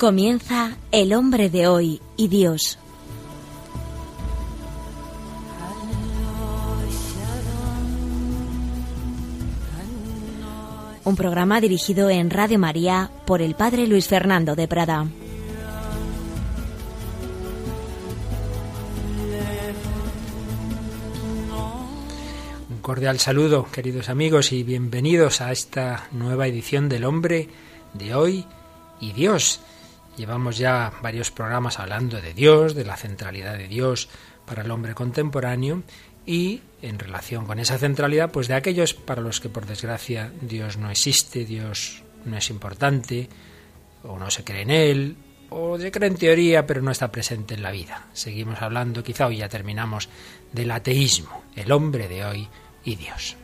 Comienza El hombre de hoy y Dios. Un programa dirigido en Radio María por el Padre Luis Fernando de Prada. Un cordial saludo, queridos amigos, y bienvenidos a esta nueva edición del hombre de hoy y Dios. Llevamos ya varios programas hablando de Dios, de la centralidad de Dios para el hombre contemporáneo y en relación con esa centralidad, pues de aquellos para los que por desgracia Dios no existe, Dios no es importante, o no se cree en él, o se cree en teoría pero no está presente en la vida. Seguimos hablando, quizá hoy ya terminamos, del ateísmo, el hombre de hoy y Dios.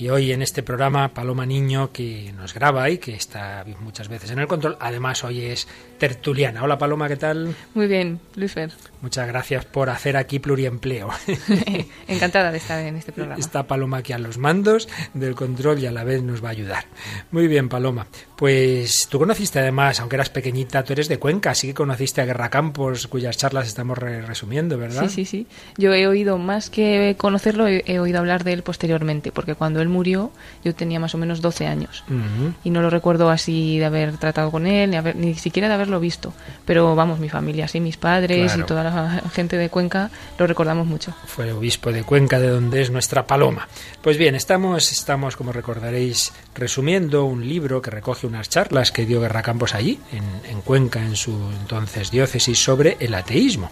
Y hoy en este programa, Paloma Niño, que nos graba y que está muchas veces en el control, además hoy es tertuliana. Hola Paloma, ¿qué tal? Muy bien, Luis Fer. Muchas gracias por hacer aquí pluriempleo. Encantada de estar en este programa. Está Paloma aquí a los mandos del control y a la vez nos va a ayudar. Muy bien, Paloma. Pues tú conociste además, aunque eras pequeñita, tú eres de Cuenca, así que conociste a Guerra Campos, cuyas charlas estamos resumiendo, ¿verdad? Sí, sí, sí. Yo he oído, más que conocerlo, he, he oído hablar de él posteriormente, porque cuando él murió yo tenía más o menos 12 años uh -huh. y no lo recuerdo así de haber tratado con él, ni, haber, ni siquiera de haberlo visto. Pero vamos, mi familia, sí, mis padres claro. y toda la gente de Cuenca lo recordamos mucho. Fue obispo de Cuenca, de donde es nuestra Paloma. Pues bien, estamos, estamos como recordaréis, resumiendo un libro que recoge unas charlas que dio Guerra Campos allí, en, en Cuenca, en su entonces diócesis, sobre el ateísmo.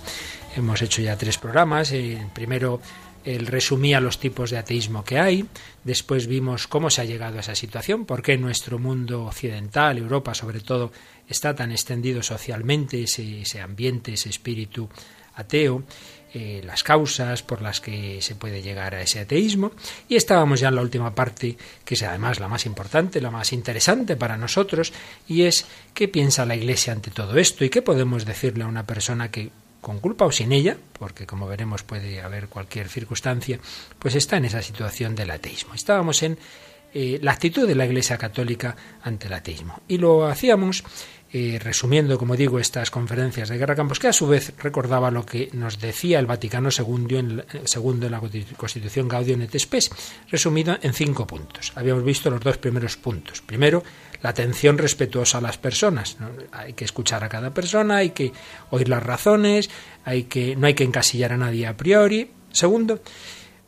Hemos hecho ya tres programas. El primero él resumía los tipos de ateísmo que hay, después vimos cómo se ha llegado a esa situación, por qué nuestro mundo occidental, Europa sobre todo, está tan extendido socialmente ese, ambiente, ese espíritu ateo, eh, las causas por las que se puede llegar a ese ateísmo, y estábamos ya en la última parte, que es además la más importante, la más interesante para nosotros, y es qué piensa la Iglesia ante todo esto y qué podemos decirle a una persona que con culpa o sin ella, porque como veremos puede haber cualquier circunstancia, pues está en esa situación del ateísmo. Estábamos en eh, la actitud de la Iglesia Católica ante el ateísmo. Y lo hacíamos eh, resumiendo, como digo, estas conferencias de Guerra Campos, que a su vez recordaba lo que nos decía el Vaticano II en, segundo en la Constitución Gaudium et Spes, resumido en cinco puntos. Habíamos visto los dos primeros puntos. Primero, la atención respetuosa a las personas. Hay que escuchar a cada persona, hay que oír las razones, hay que, no hay que encasillar a nadie a priori. Segundo,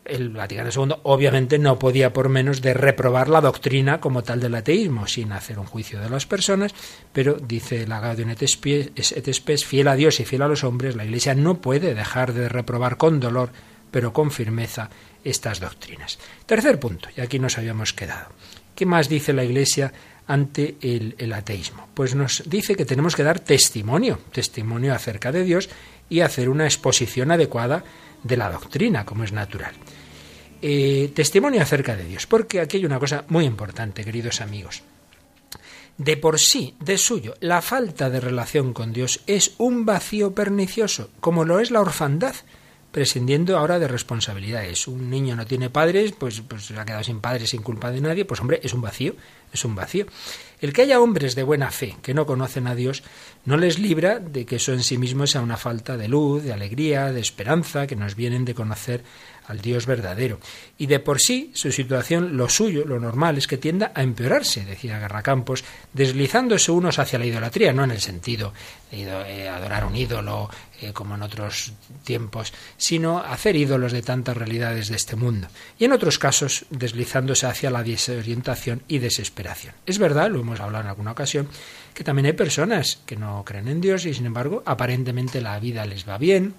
el Vaticano II obviamente no podía por menos de reprobar la doctrina como tal del ateísmo, sin hacer un juicio de las personas, pero dice la Gaudium et Spes, fiel a Dios y fiel a los hombres, la Iglesia no puede dejar de reprobar con dolor, pero con firmeza, estas doctrinas. Tercer punto, y aquí nos habíamos quedado. ¿Qué más dice la Iglesia ante el, ateísmo? Pues nos dice que tenemos que dar testimonio, testimonio acerca de Dios y hacer una exposición adecuada de la doctrina, como es natural. Eh, testimonio acerca de Dios, porque aquí hay una cosa muy importante, queridos amigos. De por sí, de suyo, la falta de relación con Dios es un vacío pernicioso, como lo es la orfandad, prescindiendo ahora de responsabilidades. Un niño no tiene padres, pues, pues se ha quedado sin padres sin culpa de nadie, pues hombre, es un vacío, es un vacío. El que haya hombres de buena fe que no conocen a Dios no les libra de que eso en sí mismo sea una falta de luz, de alegría, de esperanza, que nos vienen de conocer al Dios verdadero. Y de por sí, su situación, lo suyo, lo normal, es que tienda a empeorarse, decía Garracampos, deslizándose unos hacia la idolatría, no en el sentido de adorar un ídolo eh, como en otros tiempos, sino hacer ídolos de tantas realidades de este mundo. Y en otros casos, deslizándose hacia la desorientación y desesperación. Es verdad, lo hemos hablado en alguna ocasión, que también hay personas que no creen en Dios y sin embargo aparentemente la vida les va bien.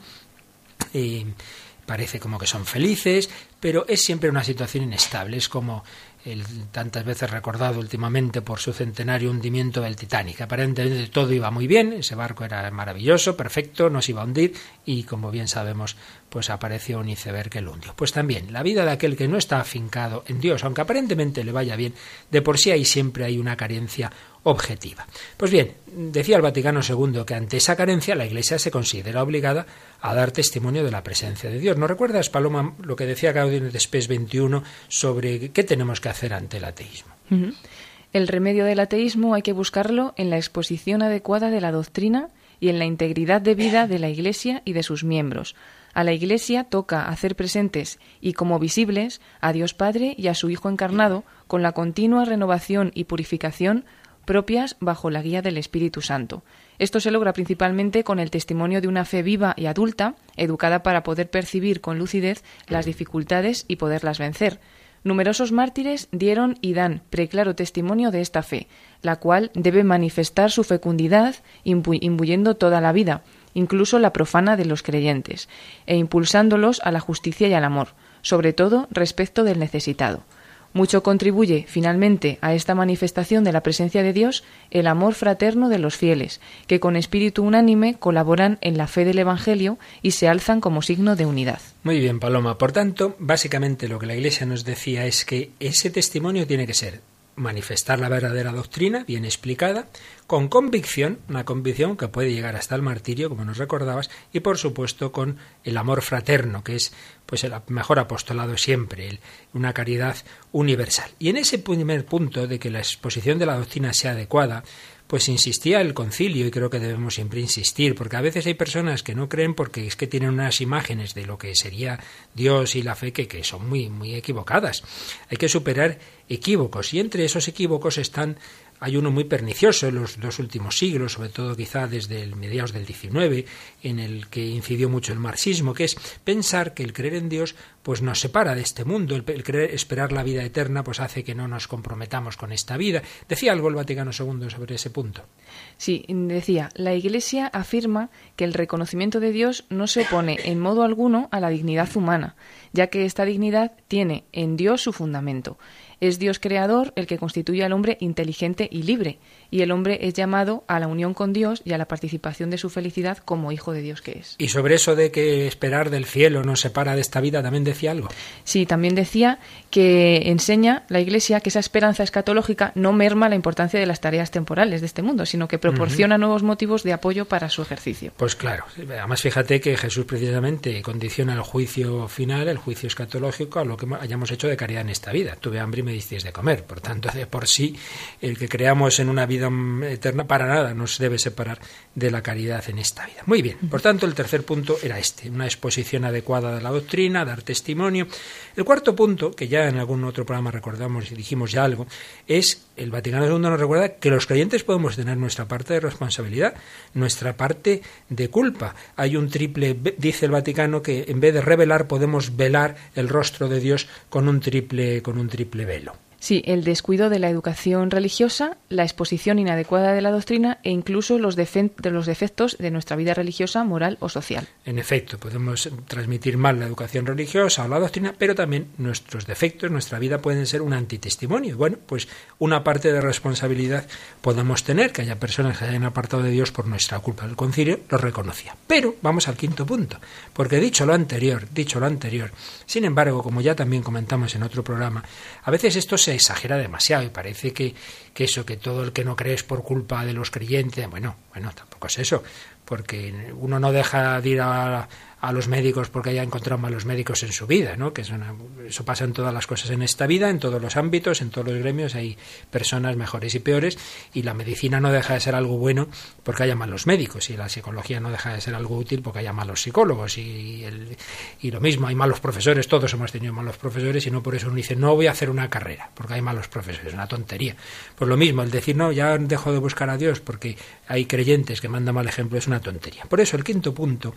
Parece como que son felices, pero es siempre una situación inestable. Es como el tantas veces recordado últimamente por su centenario hundimiento del Titanic. Aparentemente todo iba muy bien, ese barco era maravilloso, perfecto, no se iba a hundir y como bien sabemos, pues apareció un iceberg que lo hundió. Pues también, la vida de aquel que no está afincado en Dios, aunque aparentemente le vaya bien, de por sí ahí siempre hay una carencia objetiva. Pues bien, decía el Vaticano II que ante esa carencia la Iglesia se considera obligada a dar testimonio de la presencia de Dios. ¿No recuerdas, Paloma, lo que decía Gaudium de Spes 21 sobre qué tenemos que hacer ante el ateísmo? El remedio del ateísmo hay que buscarlo en la exposición adecuada de la doctrina y en la integridad de vida de la Iglesia y de sus miembros. A la Iglesia toca hacer presentes y como visibles a Dios Padre y a su Hijo encarnado con la continua renovación y purificación propias bajo la guía del Espíritu Santo. Esto se logra principalmente con el testimonio de una fe viva y adulta, educada para poder percibir con lucidez las dificultades y poderlas vencer. Numerosos mártires dieron y dan preclaro testimonio de esta fe, la cual debe manifestar su fecundidad imbuyendo toda la vida, incluso la profana de los creyentes, e impulsándolos a la justicia y al amor, sobre todo respecto del necesitado. Mucho contribuye, finalmente, a esta manifestación de la presencia de Dios el amor fraterno de los fieles, que con espíritu unánime colaboran en la fe del Evangelio y se alzan como signo de unidad. Muy bien, Paloma. Por tanto, básicamente lo que la Iglesia nos decía es que ese testimonio tiene que ser manifestar la verdadera doctrina, bien explicada, con convicción, una convicción que puede llegar hasta el martirio, como nos recordabas, y por supuesto con el amor fraterno, que es pues el mejor apostolado siempre, una caridad universal. Y en ese primer punto de que la exposición de la doctrina sea adecuada, pues insistía el concilio y creo que debemos siempre insistir, porque a veces hay personas que no creen porque es que tienen unas imágenes de lo que sería Dios y la fe que, que son muy, muy equivocadas. Hay que superar equívocos y entre esos equívocos están hay uno muy pernicioso en los dos últimos siglos, sobre todo quizá desde el mediados del XIX, en el que incidió mucho el marxismo, que es pensar que el creer en Dios pues nos separa de este mundo, el, creer esperar la vida eterna pues hace que no nos comprometamos con esta vida. Decía algo el Vaticano II sobre ese punto. Sí, decía, la Iglesia afirma que el reconocimiento de Dios no se opone en modo alguno a la dignidad humana, ya que esta dignidad tiene en Dios su fundamento. Es Dios creador el que constituye al hombre inteligente y libre, y el hombre es llamado a la unión con Dios y a la participación de su felicidad como hijo de Dios que es. Y sobre eso de que esperar del cielo nos separa de esta vida, también decía algo. Sí, también decía que enseña la Iglesia que esa esperanza escatológica no merma la importancia de las tareas temporales de este mundo, sino que proporciona nuevos motivos de apoyo para su ejercicio. Pues claro, además fíjate que Jesús precisamente condiciona el juicio final, el juicio escatológico, a lo que hayamos hecho de caridad en esta vida. Tuve hambre y me disteis de comer. Por tanto, de por sí, el que creamos en una vida eterna para nada nos debe separar de la caridad en esta vida. Muy bien, por tanto, el tercer punto era este, una exposición adecuada de la doctrina, dar testimonio. El cuarto punto, que ya en algún otro programa recordamos y dijimos ya algo, es el Vaticano II nos recuerda que los creyentes podemos tener nuestra parte de responsabilidad, nuestra parte de culpa. Hay un triple, dice el Vaticano, que en vez de revelar podemos velar el rostro de Dios con un triple, con un triple velo. Sí, el descuido de la educación religiosa, la exposición inadecuada de la doctrina e incluso los, de los defectos de nuestra vida religiosa, moral o social. En efecto, podemos transmitir mal la educación religiosa o la doctrina, pero también nuestros defectos, nuestra vida pueden ser un antitestimonio. Bueno, pues una parte de responsabilidad podemos tener, que haya personas que hayan apartado de Dios por nuestra culpa. El concilio lo reconocía. Pero vamos al quinto punto, porque dicho lo anterior, dicho lo anterior, sin embargo, como ya también comentamos en otro programa, a veces esto se exagera demasiado y parece que, que eso, que todo el que no cree es por culpa de los creyentes, bueno, bueno, tampoco es eso, porque uno no deja de ir a, a los médicos porque haya encontrado malos médicos en su vida, ¿no? Que eso pasa en todas las cosas en esta vida, en todos los ámbitos, en todos los gremios hay personas mejores y peores y la medicina no deja de ser algo bueno porque haya malos médicos y la psicología no deja de ser algo útil porque haya malos psicólogos y, el, y lo mismo, hay malos profesores, todos hemos tenido malos profesores y no por eso uno dice no voy a hacer una carrera porque hay malos profesores, una tontería. Pues lo mismo, el decir no, ya dejo de buscar a Dios porque hay creyentes que mandan mal ejemplo es una tontería. Por eso el quinto punto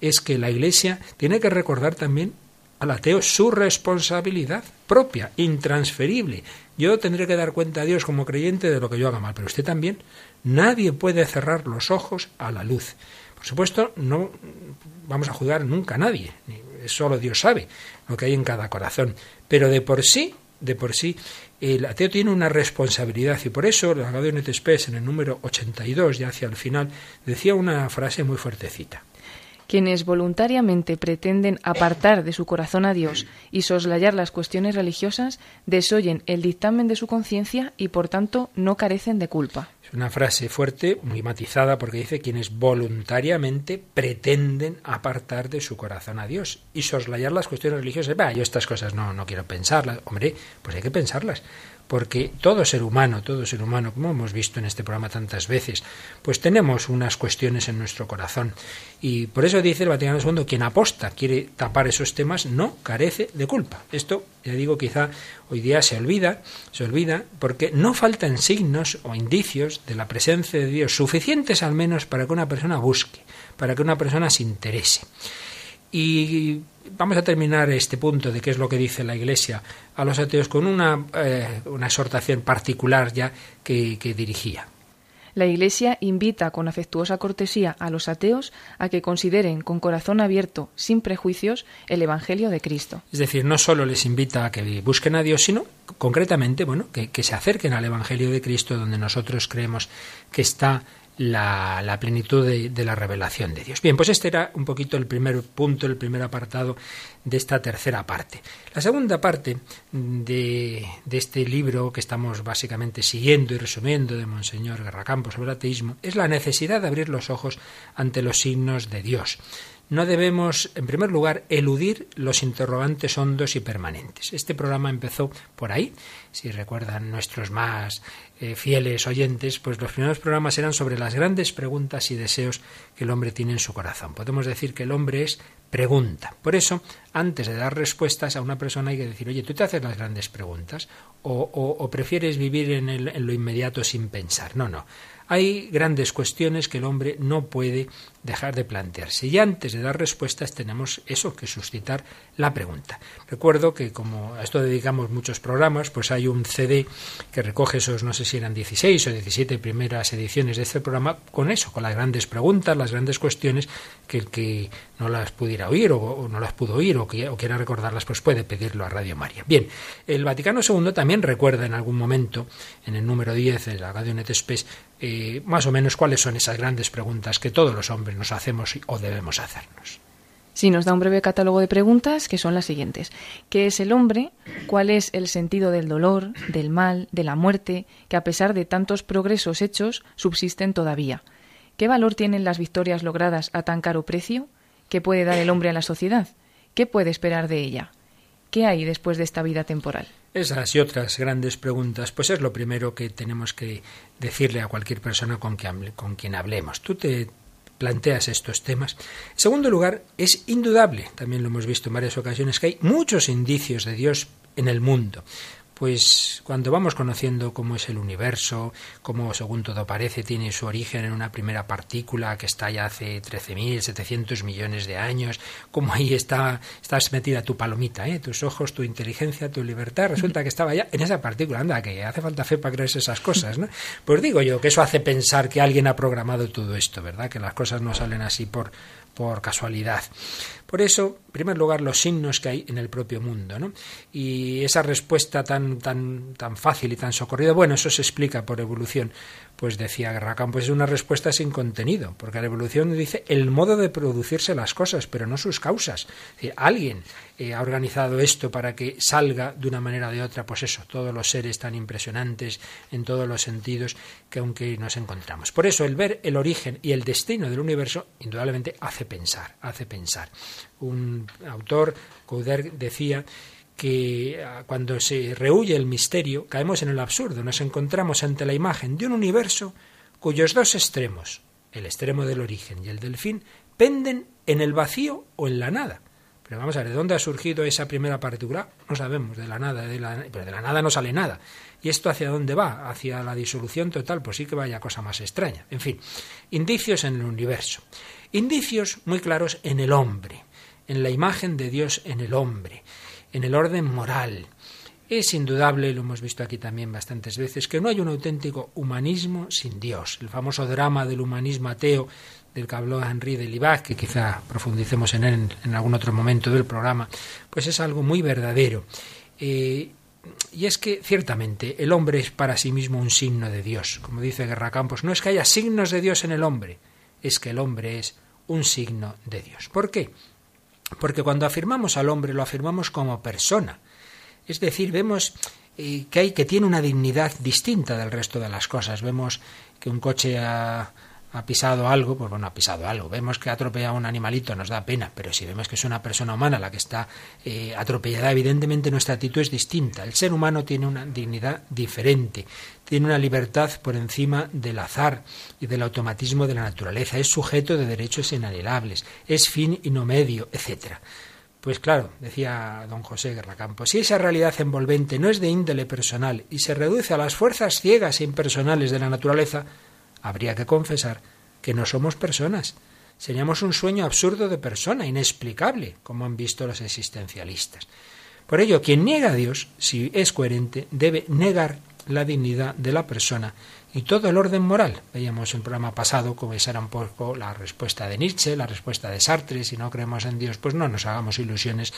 es que la Iglesia tiene que recordar también al ateo su responsabilidad propia, intransferible. Yo tendré que dar cuenta a Dios como creyente de lo que yo haga mal, pero usted también. Nadie puede cerrar los ojos a la luz. Por supuesto, no vamos a juzgar nunca a nadie, solo Dios sabe lo que hay en cada corazón, pero de por sí, de por sí, el ateo tiene una responsabilidad y por eso la Gaudium et Spes en el número 82, ya hacia el final, decía una frase muy fuertecita Quienes voluntariamente pretenden apartar de su corazón a Dios y soslayar las cuestiones religiosas desoyen el dictamen de su conciencia y por tanto no carecen de culpa. Es una frase fuerte, muy matizada, porque dice quienes voluntariamente pretenden apartar de su corazón a Dios y soslayar las cuestiones religiosas. Va, yo estas cosas no, no quiero pensarlas. Hombre, pues hay que pensarlas porque todo ser humano, todo ser humano, como hemos visto en este programa tantas veces, pues tenemos unas cuestiones en nuestro corazón. Y por eso dice el Vaticano II, quien aposta, quiere tapar esos temas, no carece de culpa. Esto, ya digo, quizá hoy día se olvida, se olvida, porque no faltan signos o indicios de la presencia de Dios suficientes al menos para que una persona busque, para que una persona se interese. Y vamos a terminar este punto de qué es lo que dice la Iglesia a los ateos con una, eh, una exhortación particular ya que, que dirigía. La Iglesia invita con afectuosa cortesía a los ateos a que consideren con corazón abierto, sin prejuicios, el Evangelio de Cristo. Es decir, no solo les invita a que busquen a Dios, sino concretamente, bueno, que, que se acerquen al Evangelio de Cristo, donde nosotros creemos que está la, plenitud de, la revelación de Dios. Bien, pues este era un poquito el primer punto, el primer apartado de esta tercera parte. La segunda parte de, este libro que estamos básicamente siguiendo y resumiendo de Monseñor Garracampo sobre el ateísmo es la necesidad de abrir los ojos ante los signos de Dios no debemos, en primer lugar, eludir los interrogantes hondos y permanentes. Este programa empezó por ahí. Si recuerdan nuestros más eh, fieles oyentes, pues los primeros programas eran sobre las grandes preguntas y deseos que el hombre tiene en su corazón. Podemos decir que el hombre es pregunta. Por eso, antes de dar respuestas a una persona hay que decir, oye, ¿tú te haces las grandes preguntas? ¿O, prefieres vivir en lo inmediato sin pensar? No, no. Hay grandes cuestiones que el hombre no puede dejar de plantearse. Y antes de dar respuestas tenemos eso, que suscitar la pregunta. Recuerdo que como a esto dedicamos muchos programas, pues hay un CD que recoge esos, no sé si eran 16 o 17 primeras ediciones de este programa, con eso, con las grandes preguntas, las grandes cuestiones, que el que no las pudiera oír o, no las pudo oír o, quiera recordarlas, pues puede pedirlo a Radio María. Bien, el Vaticano II también recuerda en algún momento, en el número 10 de la Radio Net Space, eh, más o menos cuáles son esas grandes preguntas que todos los hombres nos hacemos o debemos hacernos. Sí, nos da un breve catálogo de preguntas que son las siguientes. ¿Qué es el hombre? ¿Cuál es el sentido del dolor, del mal, de la muerte, que a pesar de tantos progresos hechos subsisten todavía? ¿Qué valor tienen las victorias logradas a tan caro precio? ¿Qué puede dar el hombre a la sociedad? ¿Qué puede esperar de ella? ¿Qué hay después de esta vida temporal? Esas y otras grandes preguntas, pues es lo primero que tenemos que decirle a cualquier persona con, con quien hablemos. Tú te planteas estos temas. En segundo lugar, es indudable, también lo hemos visto en varias ocasiones, que hay muchos indicios de Dios en el mundo pues cuando vamos conociendo cómo es el universo, cómo según todo parece tiene su origen en una primera partícula que está ya hace 13.700 millones de años, cómo ahí está estás metida tu palomita, ¿eh? tus ojos, tu inteligencia, tu libertad, resulta que estaba ya en esa partícula, anda, que hace falta fe para creerse esas cosas, ¿no? Pues digo yo que eso hace pensar que alguien ha programado todo esto, ¿verdad? Que las cosas no salen así por por casualidad. Por eso, en primer lugar, los signos que hay en el propio mundo, ¿no? Y esa respuesta tan, tan, tan fácil y tan socorrida, bueno, eso se explica por evolución. Pues decía Guerracán, pues es una respuesta sin contenido, porque la evolución dice el modo de producirse las cosas, pero no sus causas. alguien eh, ha organizado esto para que salga de una manera o de otra, pues eso, todos los seres tan impresionantes en todos los sentidos que aunque nos encontramos. Por eso el ver el origen y el destino del universo, indudablemente hace pensar, hace pensar. Un autor, Couder, decía que ah, cuando se rehuye el misterio caemos en el absurdo, nos encontramos ante la imagen de un universo cuyos dos extremos, el extremo del origen y el del fin, penden en el vacío o en la nada. Pero vamos a ver, ¿de dónde ha surgido esa primera partícula? No sabemos, de la nada, pero de la nada no sale nada. ¿Y esto hacia dónde va? ¿Hacia la disolución total? Pues sí que vaya cosa más extraña. En fin, indicios en el universo. Indicios muy claros en el hombre, en la imagen de Dios en el hombre en el orden moral. Es indudable, lo hemos visto aquí también bastantes veces, que no hay un auténtico humanismo sin Dios. El famoso drama del humanismo ateo del que habló Henri de Libac, que quizá profundicemos en él en, algún otro momento del programa, pues es algo muy verdadero. Eh, y es que ciertamente el hombre es para sí mismo un signo de Dios. Como dice Guerra Campos, no es que haya signos de Dios en el hombre, es que el hombre es un signo de Dios. ¿Por qué? Porque cuando afirmamos al hombre lo afirmamos como persona. Es decir, vemos eh, que hay que tiene una dignidad distinta del resto de las cosas. Vemos que un coche ha, ha pisado algo, pues bueno, ha pisado algo. Vemos que ha atropellado a un animalito, nos da pena, pero si vemos que es una persona humana la que está eh, atropellada, evidentemente nuestra actitud es distinta. El ser humano tiene una dignidad diferente, tiene una libertad por encima del azar y del automatismo de la naturaleza, es sujeto de derechos inalienables, es fin y no medio, etcétera. Pues claro, decía don José Guerracampo, si esa realidad envolvente no es de índole personal y se reduce a las fuerzas ciegas e impersonales de la naturaleza, habría que confesar que no somos personas. Seríamos un sueño absurdo de persona, inexplicable, como han visto los existencialistas. Por ello, quien niega a Dios, si es coherente, debe negar la dignidad de la persona y todo el orden moral. Veíamos en el programa pasado como esa era un poco la respuesta de Nietzsche, la respuesta de Sartre, si no creemos en Dios, pues no nos hagamos ilusiones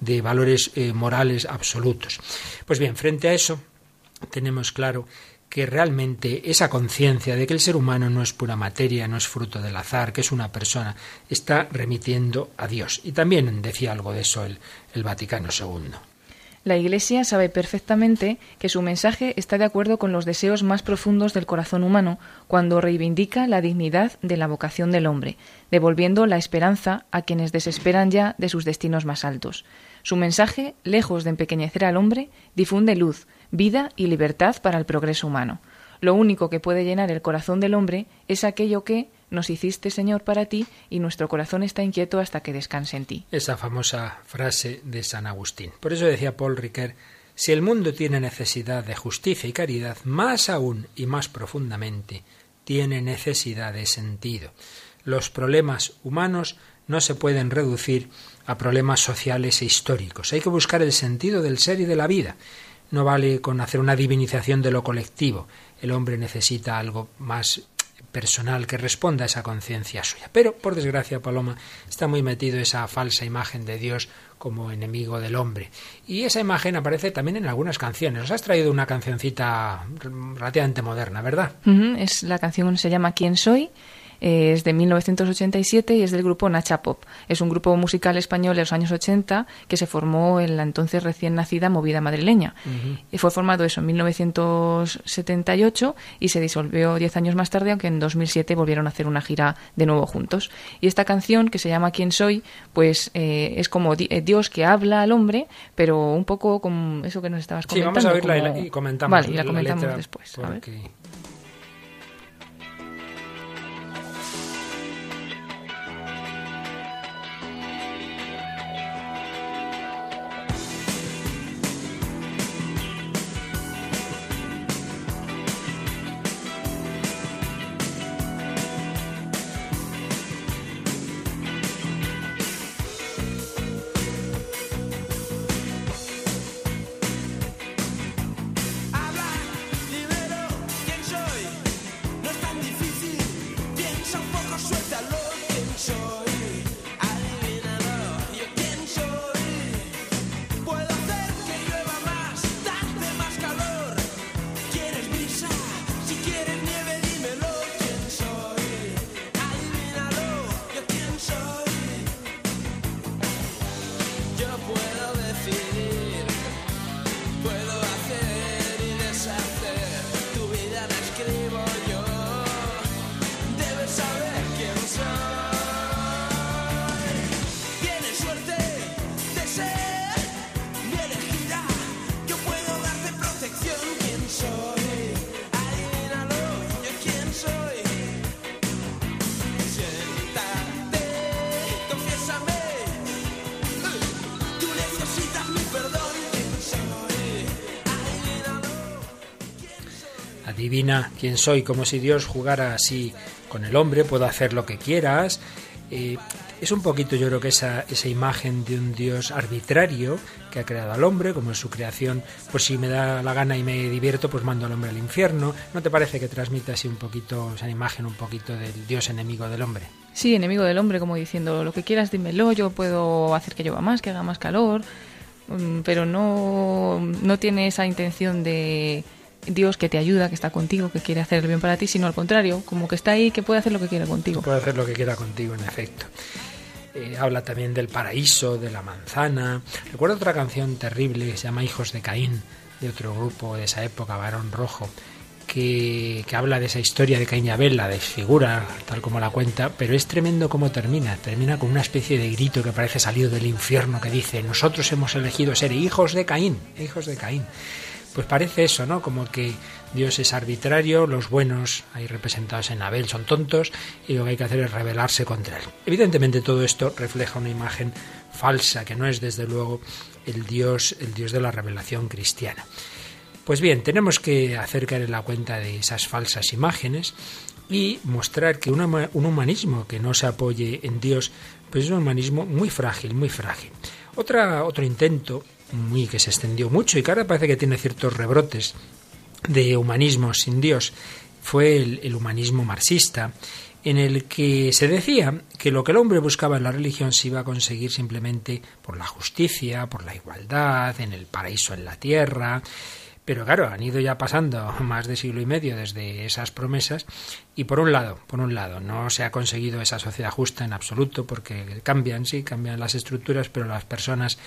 de valores eh, morales absolutos. Pues bien, frente a eso, tenemos claro que realmente esa conciencia de que el ser humano no es pura materia, no es fruto del azar, que es una persona, está remitiendo a Dios. Y también decía algo de eso el, el Vaticano II. La Iglesia sabe perfectamente que su mensaje está de acuerdo con los deseos más profundos del corazón humano cuando reivindica la dignidad de la vocación del hombre, devolviendo la esperanza a quienes desesperan ya de sus destinos más altos. Su mensaje, lejos de empequeñecer al hombre, difunde luz, vida y libertad para el progreso humano. Lo único que puede llenar el corazón del hombre es aquello que nos hiciste, Señor, para ti, y nuestro corazón está inquieto hasta que descanse en ti. Esa famosa frase de San Agustín. Por eso decía Paul Ricoeur, si el mundo tiene necesidad de justicia y caridad, más aún y más profundamente, tiene necesidad de sentido. Los problemas humanos no se pueden reducir a problemas sociales e históricos. Hay que buscar el sentido del ser y de la vida. No vale con hacer una divinización de lo colectivo. El hombre necesita algo más personal que responda a esa conciencia suya. Pero, por desgracia, Paloma, está muy metido esa falsa imagen de Dios como enemigo del hombre. Y esa imagen aparece también en algunas canciones. Nos has traído una cancioncita relativamente moderna, ¿verdad? Es la canción se llama ¿Quién soy? Es de 1987 y es del grupo Nacha Pop. Es un grupo musical español de los años 80 que se formó en la entonces recién nacida movida madrileña. Y fue formado eso en 1978 y se disolvió diez años más tarde, aunque en 2007 volvieron a hacer una gira de nuevo juntos. Y esta canción, que se llama ¿Quién soy?, pues eh, es como eh, Dios que habla al hombre, pero un poco como eso que nos estabas comentando. Sí, vamos a verla y, comentamos. Vale, y la comentamos después. Adivina quién soy, como si Dios jugara así con el hombre, puedo hacer lo que quieras. Eh, es un poquito, yo creo que esa, esa imagen de un Dios arbitrario que ha creado al hombre, como es su creación, pues si me da la gana y me divierto, pues mando al hombre al infierno. ¿No te parece que transmite así un poquito, esa imagen un poquito del Dios enemigo del hombre? Sí, enemigo del hombre, como diciendo, lo que quieras dímelo, yo puedo hacer que llueva más, que haga más calor, mm, pero no, no tiene esa intención de Dios que te ayuda, que está contigo, que quiere hacer el bien para ti, sino al contrario, como que está ahí, que puede hacer lo que quiera contigo. Puede hacer lo que quiera contigo, en efecto. Eh, habla también del paraíso, de la manzana. Recuerdo otra canción terrible que se llama Hijos de Caín, de otro grupo de esa época, Barón Rojo, que, que, habla de esa historia de Caín y Abel, la desfigura tal como la cuenta, pero es tremendo cómo termina. Termina con una especie de grito que parece salido del infierno que dice, nosotros hemos elegido ser hijos de Caín, hijos de Caín. Pues parece eso, ¿no? Como que Dios es arbitrario, los buenos ahí representados en Abel son tontos y lo que hay que hacer es rebelarse contra él. Evidentemente todo esto refleja una imagen falsa que no es desde luego el Dios, el Dios de la revelación cristiana. Pues bien, tenemos que hacer caer en la cuenta de esas falsas imágenes y mostrar que un humanismo que no se apoye en Dios, pues es un humanismo muy frágil, muy frágil. Otra, otro intento muy que se extendió mucho y que ahora parece que tiene ciertos rebrotes de humanismo sin Dios fue el, humanismo marxista, en el que se decía que lo que el hombre buscaba en la religión se iba a conseguir simplemente por la justicia, por la igualdad, en el paraíso en la tierra, pero claro, han ido ya pasando más de siglo y medio desde esas promesas y por un lado, por un lado, no se ha conseguido esa sociedad justa en absoluto porque cambian, sí, cambian las estructuras, pero las personas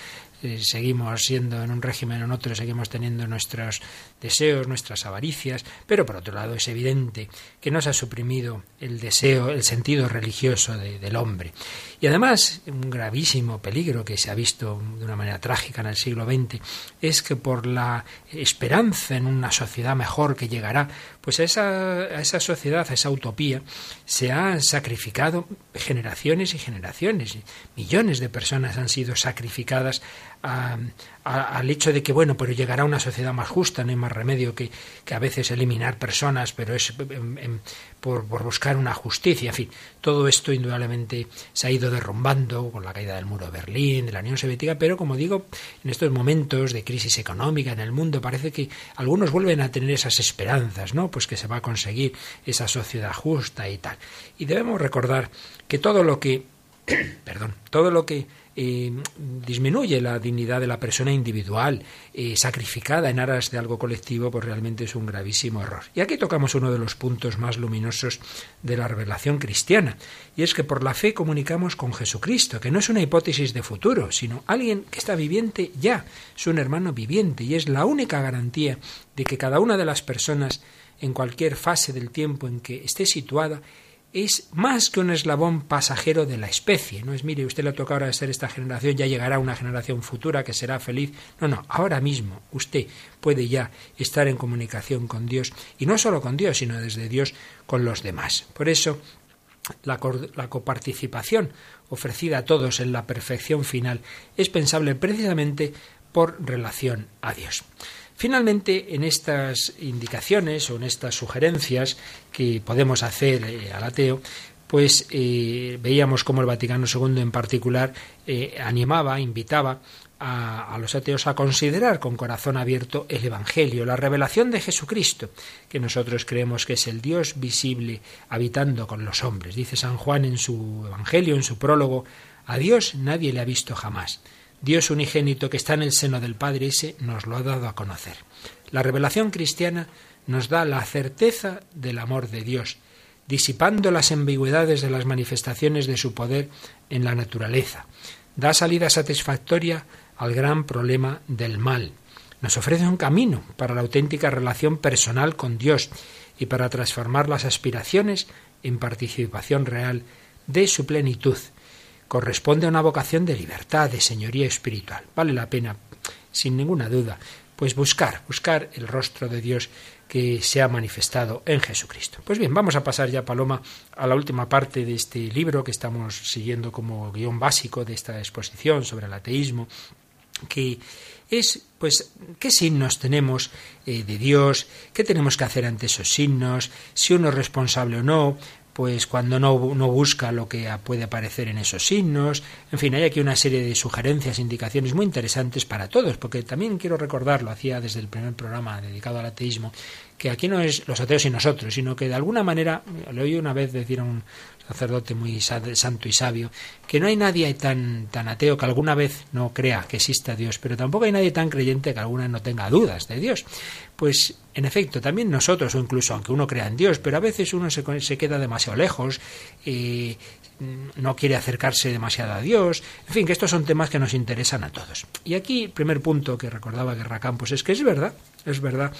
eh, seguimos siendo en un régimen o en otro, seguimos teniendo nuestros deseos, nuestras avaricias, pero por otro lado es evidente que no se ha suprimido el deseo, el sentido religioso del hombre. Y además, un gravísimo peligro que se ha visto de una manera trágica en el siglo XX es que por la esperanza en una sociedad mejor que llegará, pues a esa, a esa sociedad, a esa utopía, se han sacrificado generaciones y generaciones. Millones de personas han sido sacrificadas al hecho de que, bueno, pero llegará una sociedad más justa, no hay más remedio que, que a veces eliminar personas, pero es por, buscar una justicia. En fin, todo esto indudablemente se ha ido derrumbando con la caída del muro de Berlín, de la Unión Soviética, pero como digo, en estos momentos de crisis económica en el mundo parece que algunos vuelven a tener esas esperanzas, ¿no? Pues que se va a conseguir esa sociedad justa y tal. Y debemos recordar que todo lo que, perdón, todo lo que disminuye la dignidad de la persona individual, eh, sacrificada en aras de algo colectivo, pues realmente es un gravísimo error. Y aquí tocamos uno de los puntos más luminosos de la revelación cristiana, y es que por la fe comunicamos con Jesucristo, que no es una hipótesis de futuro, sino alguien que está viviente ya, es un hermano viviente, y es la única garantía de que cada una de las personas, en cualquier fase del tiempo en que esté situada, es más que un eslabón pasajero de la especie. No es, mire, usted le toca ahora ser esta generación, ya llegará una generación futura que será feliz. No, no, ahora mismo usted puede ya estar en comunicación con Dios, y no solo con Dios, sino desde Dios con los demás. Por eso, la, la, coparticipación ofrecida a todos en la perfección final es pensable precisamente por relación a Dios. Finalmente, en estas indicaciones o en estas sugerencias que podemos hacer eh, al ateo, pues eh, veíamos cómo el Vaticano II en particular eh, animaba, invitaba a, a, los ateos a considerar con corazón abierto el Evangelio, la revelación de Jesucristo, que nosotros creemos que es el Dios visible habitando con los hombres. Dice San Juan en su Evangelio, en su prólogo, a Dios nadie le ha visto jamás. Dios unigénito que está en el seno del Padre, ese nos lo ha dado a conocer. La revelación cristiana nos da la certeza del amor de Dios, disipando las ambigüedades de las manifestaciones de su poder en la naturaleza. Da salida satisfactoria al gran problema del mal. Nos ofrece un camino para la auténtica relación personal con Dios y para transformar las aspiraciones en participación real de su plenitud corresponde a una vocación de libertad, de señoría espiritual. Vale la pena, sin ninguna duda, pues buscar, buscar el rostro de Dios que se ha manifestado en Jesucristo. Pues bien, vamos a pasar ya, Paloma, a la última parte de este libro que estamos siguiendo como guion básico de esta exposición sobre el ateísmo, que es, pues, qué signos tenemos eh, de Dios, qué tenemos que hacer ante esos signos, si uno es responsable o no, pues cuando no, no, busca lo que puede aparecer en esos signos. En fin, hay aquí una serie de sugerencias, indicaciones muy interesantes para todos, porque también quiero recordarlo, hacía desde el primer programa dedicado al ateísmo, que aquí no es los ateos y nosotros, sino que de alguna manera, le oí una vez decir a un sacerdote muy santo y sabio, que no hay nadie tan, tan ateo que alguna vez no crea que exista Dios, pero tampoco hay nadie tan creyente que alguna no tenga dudas de Dios. Pues, en efecto, también nosotros, o incluso aunque uno crea en Dios, pero a veces uno se, queda demasiado lejos, y no quiere acercarse demasiado a Dios, en fin, que estos son temas que nos interesan a todos. Y aquí el primer punto que recordaba Guerra Campos es que es verdad, es verdad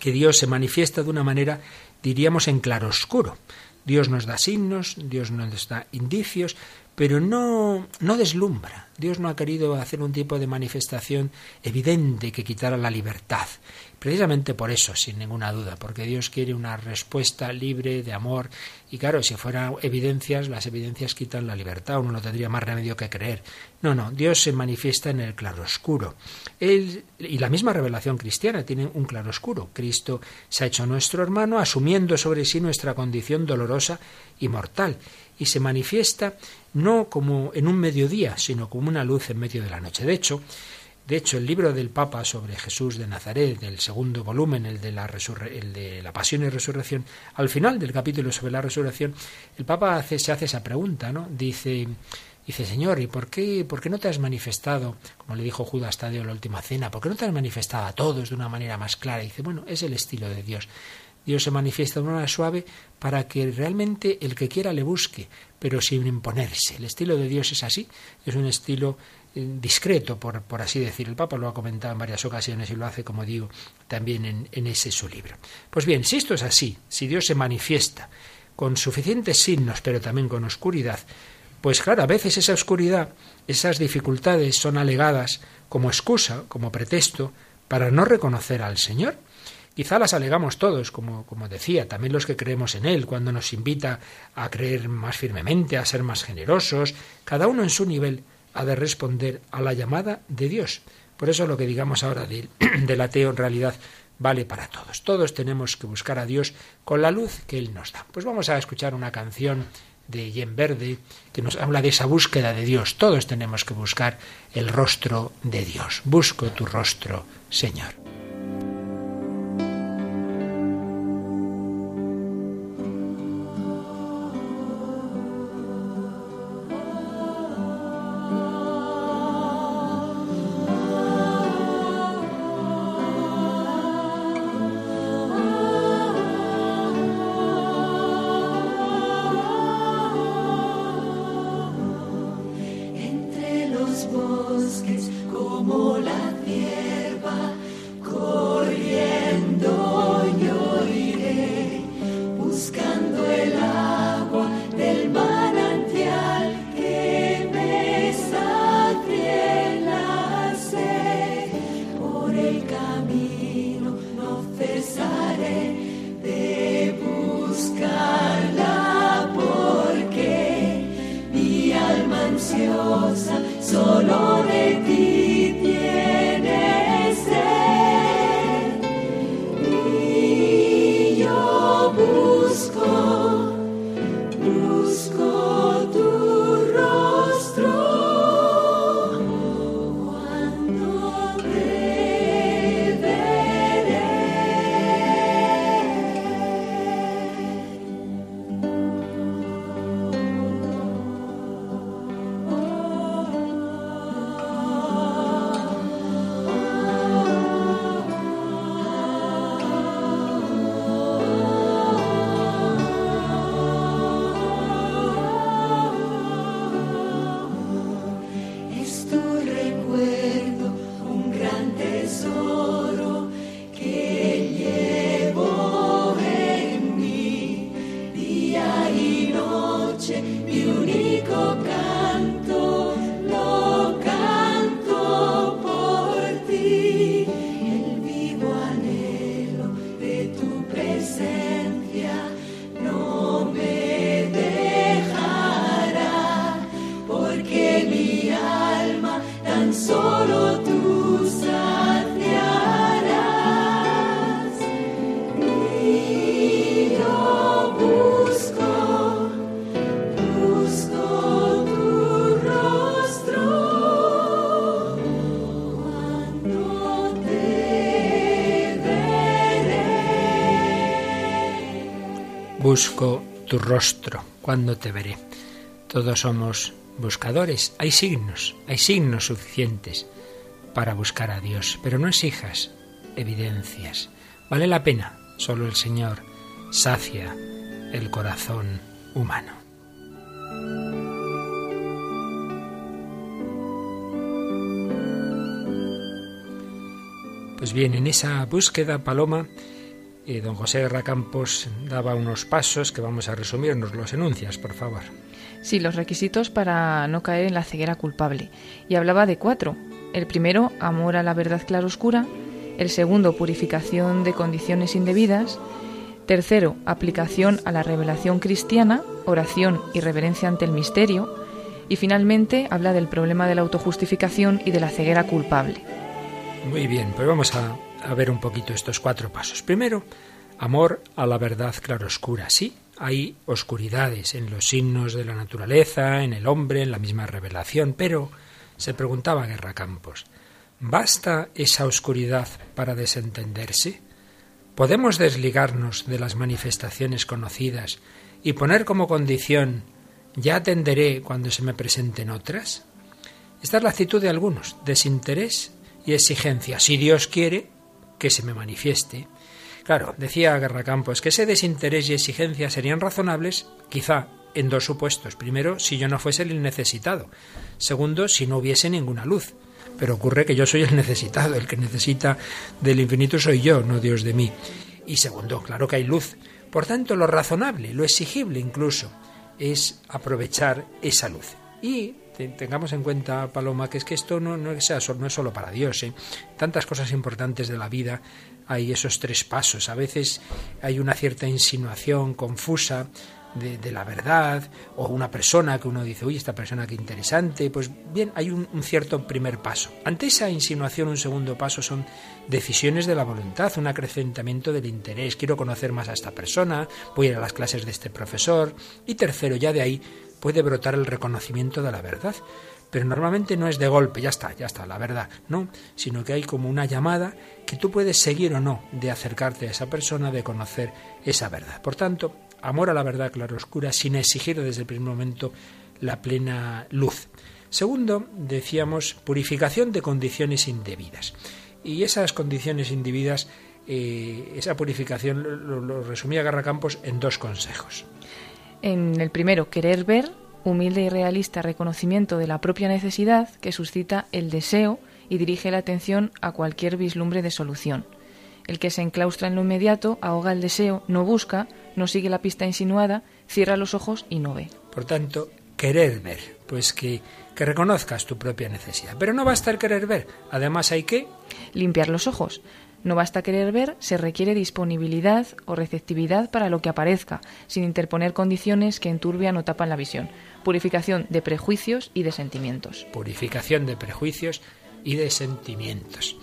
que Dios se manifiesta de una manera, diríamos, en claroscuro. Dios nos da signos, Dios nos da indicios, pero no, no deslumbra. Dios no ha querido hacer un tipo de manifestación evidente que quitara la libertad. Precisamente por eso, sin ninguna duda, porque Dios quiere una respuesta libre de amor. Y claro, si fueran evidencias, las evidencias quitan la libertad, uno no tendría más remedio que creer. No, no, Dios se manifiesta en el claroscuro. Él, y la misma revelación cristiana tiene un claroscuro. Cristo se ha hecho nuestro hermano, asumiendo sobre sí nuestra condición dolorosa y mortal. Y se manifiesta no como en un mediodía, sino como una luz en medio de la noche. De hecho, de hecho, el libro del Papa sobre Jesús de Nazaret, del segundo volumen, el de la, el de la Pasión y Resurrección, al final del capítulo sobre la resurrección, el Papa hace, se hace esa pregunta, ¿no? Dice, dice Señor, ¿y por qué, por qué no te has manifestado, como le dijo Judas Tadeo en la última cena, por qué no te has manifestado a todos de una manera más clara? Y dice, bueno, es el estilo de Dios. Dios se manifiesta de una manera suave para que realmente el que quiera le busque, pero sin imponerse. El estilo de Dios es así, es un estilo discreto, por, por, así decir. El Papa lo ha comentado en varias ocasiones y lo hace, como digo, también en, en ese su libro. Pues bien, si esto es así, si Dios se manifiesta con suficientes signos, pero también con oscuridad, pues claro, a veces esa oscuridad, esas dificultades son alegadas como excusa, como pretexto, para no reconocer al Señor. Quizá las alegamos todos, como, como decía, también los que creemos en Él, cuando nos invita a creer más firmemente, a ser más generosos, cada uno en su nivel, ha de responder a la llamada de Dios. Por eso lo que digamos ahora del, del ateo en realidad vale para todos. Todos tenemos que buscar a Dios con la luz que Él nos da. Pues vamos a escuchar una canción de Yen Verde que nos habla de esa búsqueda de Dios. Todos tenemos que buscar el rostro de Dios. Busco tu rostro, Señor. Busco tu rostro. ¿Cuándo te veré? Todos somos buscadores. Hay signos, hay signos suficientes para buscar a Dios, pero no exijas evidencias. Vale la pena. Solo el Señor sacia el corazón humano. Pues bien, en esa búsqueda, Paloma, eh, don José Guerra Campos daba unos pasos que vamos a resumir. Nos los enuncias, por favor. Sí, los requisitos para no caer en la ceguera culpable. Y hablaba de cuatro. El primero, amor a la verdad claroscura. El segundo, purificación de condiciones indebidas. Tercero, aplicación a la revelación cristiana, oración y reverencia ante el misterio. Y finalmente habla del problema de la autojustificación y de la ceguera culpable. Muy bien, pues vamos a, a ver un poquito estos cuatro pasos. Primero, amor a la verdad claroscura. Sí, hay oscuridades en los signos de la naturaleza, en el hombre, en la misma revelación, pero, se preguntaba Guerra Campos, ¿basta esa oscuridad para desentenderse? ¿Podemos desligarnos de las manifestaciones conocidas y poner como condición ya atenderé cuando se me presenten otras? Esta es la actitud de algunos, desinterés y exigencia. Si Dios quiere, que se me manifieste. Claro, decía Campos que ese desinterés y exigencia serían razonables, quizá en dos supuestos. Primero, si yo no fuese el necesitado. Segundo, si no hubiese ninguna luz. Pero ocurre que yo soy el necesitado, el que necesita del infinito soy yo, no Dios de mí. Y segundo, claro que hay luz. Por tanto, lo razonable, lo exigible incluso, es aprovechar esa luz. Y tengamos en cuenta, Paloma, que es que esto no, no, es, no es solo para Dios. ¿eh? Tantas cosas importantes de la vida hay esos tres pasos. A veces hay una cierta insinuación confusa de, la verdad, o una persona que uno dice, uy, esta persona qué interesante. Pues bien, hay un, un, cierto primer paso. Ante esa insinuación, un segundo paso son decisiones de la voluntad, un acrecentamiento del interés. Quiero conocer más a esta persona, voy a ir a las clases de este profesor. Y tercero, ya de ahí puede brotar el reconocimiento de la verdad pero normalmente no es de golpe, ya está, ya está, la verdad, no, sino que hay como una llamada que tú puedes seguir o no de acercarte a esa persona, de conocer esa verdad. Por tanto, amor a la verdad claroscura sin exigir desde el primer momento la plena luz. Segundo, decíamos, purificación de condiciones indebidas. Y esas condiciones indebidas, eh, esa purificación lo, lo resumía Garracampos en dos consejos. En el primero, querer ver humilde y realista reconocimiento de la propia necesidad que suscita el deseo y dirige la atención a cualquier vislumbre de solución. El que se enclaustra en lo inmediato ahoga el deseo, no busca, no sigue la pista insinuada, cierra los ojos y no ve. Por tanto, querer ver, pues que, que reconozcas tu propia necesidad. Pero no basta el querer ver, además hay que limpiar los ojos. No basta querer ver, se requiere disponibilidad o receptividad para lo que aparezca, sin interponer condiciones que enturbian o tapan la visión. Purificación de prejuicios y de sentimientos. Purificación de prejuicios y de sentimientos.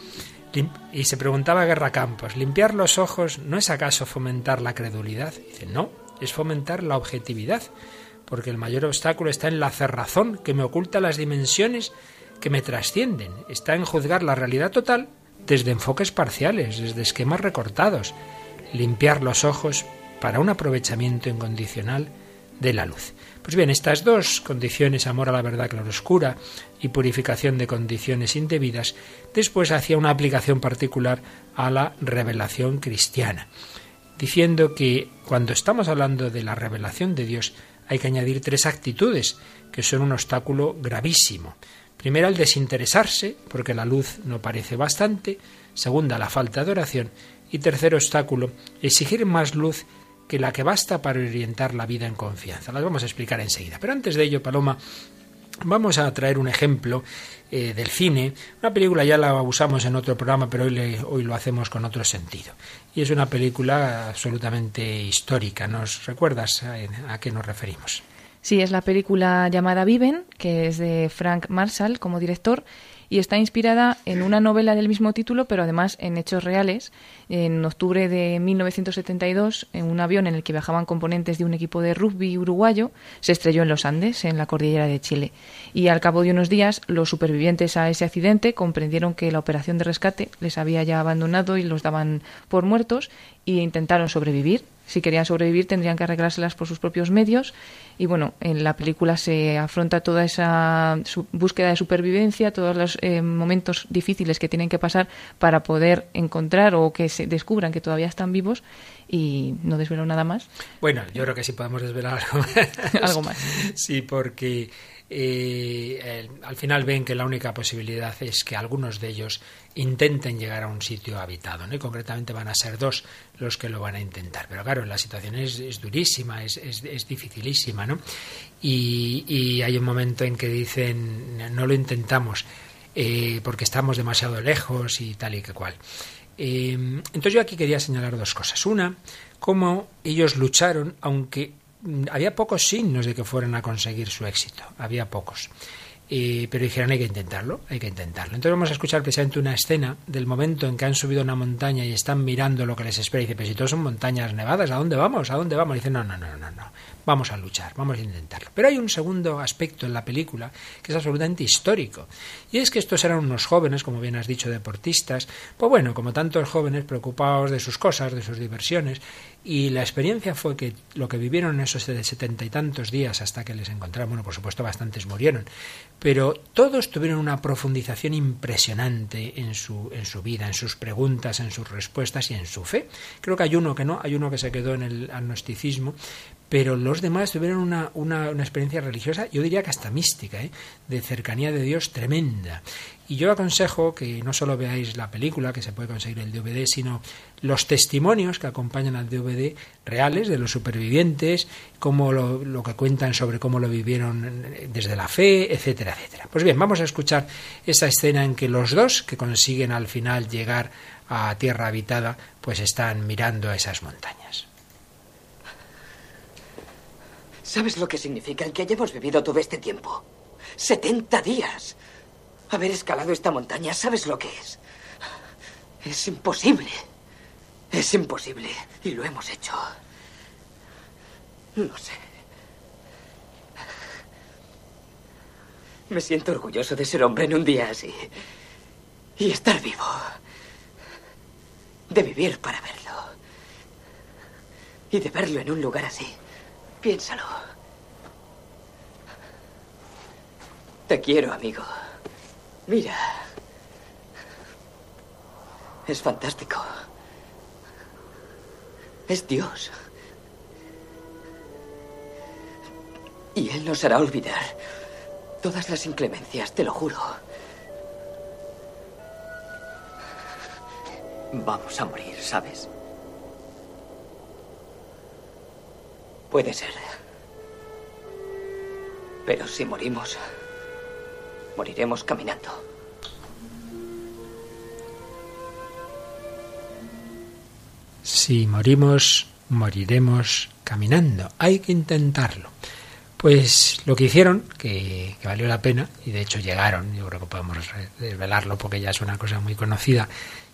Y se preguntaba Guerra Campos, ¿limpiar los ojos no es acaso fomentar la credulidad? Dice, no, es fomentar la objetividad, porque el mayor obstáculo está en la cerrazón que me oculta las dimensiones que me trascienden, está en juzgar la realidad total desde enfoques parciales, desde esquemas recortados, limpiar los ojos para un aprovechamiento incondicional de la luz. Pues bien, estas dos condiciones, amor a la verdad claroscura y purificación de condiciones indebidas, después hacía una aplicación particular a la revelación cristiana, diciendo que cuando estamos hablando de la revelación de Dios hay que añadir tres actitudes que son un obstáculo gravísimo. Primera, el desinteresarse, porque la luz no parece bastante. Segunda, la falta de oración. Y tercer obstáculo, exigir más luz que la que basta para orientar la vida en confianza. Las vamos a explicar enseguida. Pero antes de ello, Paloma, vamos a traer un ejemplo eh, del cine. Una película ya la usamos en otro programa, pero hoy, hoy lo hacemos con otro sentido. Y es una película absolutamente histórica. ¿Nos recuerdas a, a qué nos referimos? Sí, es la película llamada Viven, que es de Frank Marshall como director y está inspirada en una novela del mismo título, pero además en hechos reales. En octubre de 1972, en un avión en el que viajaban componentes de un equipo de rugby uruguayo, se estrelló en los Andes, en la cordillera de Chile. Y al cabo de unos días, los supervivientes a ese accidente comprendieron que la operación de rescate les había ya abandonado y los daban por muertos e intentaron sobrevivir si querían sobrevivir tendrían que arreglárselas por sus propios medios y bueno, en la película se afronta toda esa búsqueda de supervivencia, todos los eh, momentos difíciles que tienen que pasar para poder encontrar o que se descubran que todavía están vivos y no desvelo nada más. Bueno, yo creo que sí podemos desvelar algo más. algo más. Sí, porque eh, al final ven que la única posibilidad es que algunos de ellos intenten llegar a un sitio habitado, ¿no? Y concretamente van a ser dos los que lo van a intentar. Pero claro, la situación es, durísima, es, es, dificilísima, ¿no? Y, hay un momento en que dicen, no lo intentamos eh, porque estamos demasiado lejos y tal y que cual. Eh, entonces yo aquí quería señalar dos cosas. Una, cómo ellos lucharon, aunque había pocos signos de que fueran a conseguir su éxito, había pocos. pero dijeron hay que intentarlo, hay que intentarlo. Entonces vamos a escuchar precisamente una escena del momento en que han subido una montaña y están mirando lo que les espera. Y dice, pero si todos son montañas nevadas, ¿a dónde vamos? ¿A dónde vamos? Y dice, no, no, no, no, no vamos a luchar, vamos a intentarlo. Pero hay un segundo aspecto en la película que es absolutamente histórico. Y es que estos eran unos jóvenes, como bien has dicho, deportistas, pues bueno, como tantos jóvenes preocupados de sus cosas, de sus diversiones, y la experiencia fue que lo que vivieron esos setenta y tantos días hasta que les encontraron, bueno, por supuesto bastantes murieron, pero todos tuvieron una profundización impresionante en su, en su vida, en sus preguntas, en sus respuestas y en su fe. Creo que hay uno que no, hay uno que se quedó en el agnosticismo, pero los demás tuvieron una, una, una experiencia religiosa, yo diría que hasta mística, ¿eh? de cercanía de Dios tremenda. Y yo aconsejo que no solo veáis la película, que se puede conseguir el DVD, sino los testimonios que acompañan al DVD reales de los supervivientes, cómo lo, lo, que cuentan sobre cómo lo vivieron desde la fe, etcétera, etcétera. Pues bien, vamos a escuchar esa escena en que los dos que consiguen al final llegar a tierra habitada, pues están mirando a esas montañas. ¿Sabes lo que significa el que hayamos vivido todo este tiempo? 70 días. Haber escalado esta montaña, ¿sabes lo que es? Es imposible. Es imposible. Y lo hemos hecho. No sé. Me siento orgulloso de ser hombre en un día así. Y estar vivo. De vivir para verlo. Y de verlo en un lugar así. Piénsalo. Te quiero, amigo. Mira. Es fantástico. Es Dios. Y Él nos hará olvidar todas las inclemencias, te lo juro. Vamos a morir, ¿sabes? Puede ser. Pero si morimos, moriremos caminando. Si morimos, moriremos caminando. Hay que intentarlo. Pues lo que hicieron, que, que, valió la pena, y de hecho llegaron, yo creo que podemos desvelarlo porque ya es una cosa muy conocida,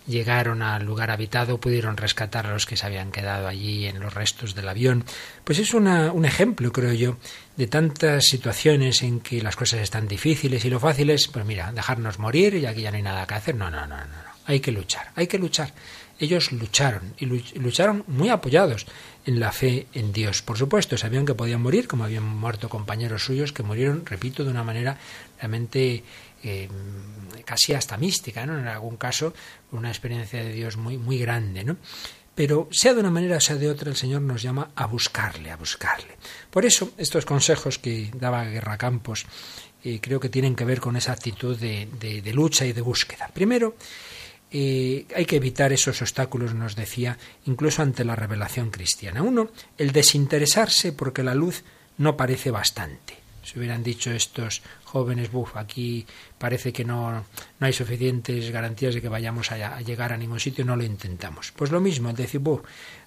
llegaron al lugar habitado, pudieron rescatar a los que se habían quedado allí en los restos del avión. Pues es una, un ejemplo, creo yo, de tantas situaciones en que las cosas están difíciles y lo fácil es, pues mira, dejarnos morir y aquí ya no hay nada que hacer. No, no, no, no, no. Hay que luchar, hay que luchar. Ellos lucharon y lucharon muy apoyados en la fe en Dios. Por supuesto, sabían que podían morir, como habían muerto compañeros suyos que murieron, repito, de una manera realmente eh, casi hasta mística, ¿no? En algún caso, una experiencia de Dios muy, muy grande, ¿no? Pero sea de una manera o sea de otra, el Señor nos llama a buscarle, a buscarle. Por eso, estos consejos que daba Guerra Campos eh, creo que tienen que ver con esa actitud de, de, lucha y de búsqueda. Primero, hay que evitar esos obstáculos, nos decía, incluso ante la revelación cristiana. Uno, el desinteresarse porque la luz no parece bastante. Si hubieran dicho estos jóvenes, buf, aquí parece que no, no hay suficientes garantías de que vayamos a, llegar a ningún sitio, no lo intentamos. Pues lo mismo, el decir, buf,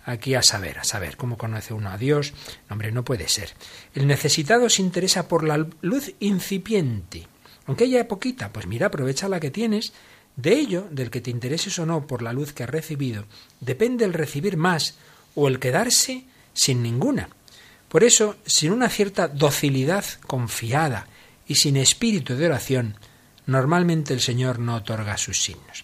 aquí a saber, a saber, ¿cómo conoce uno a Dios? Hombre, no puede ser. El necesitado se interesa por la luz incipiente, aunque haya poquita, pues mira, aprovecha la que tienes. De ello, del que te intereses o no por la luz que has recibido, depende el recibir más o el quedarse sin ninguna. Por eso, sin una cierta docilidad confiada y sin espíritu de oración, normalmente el Señor no otorga sus signos.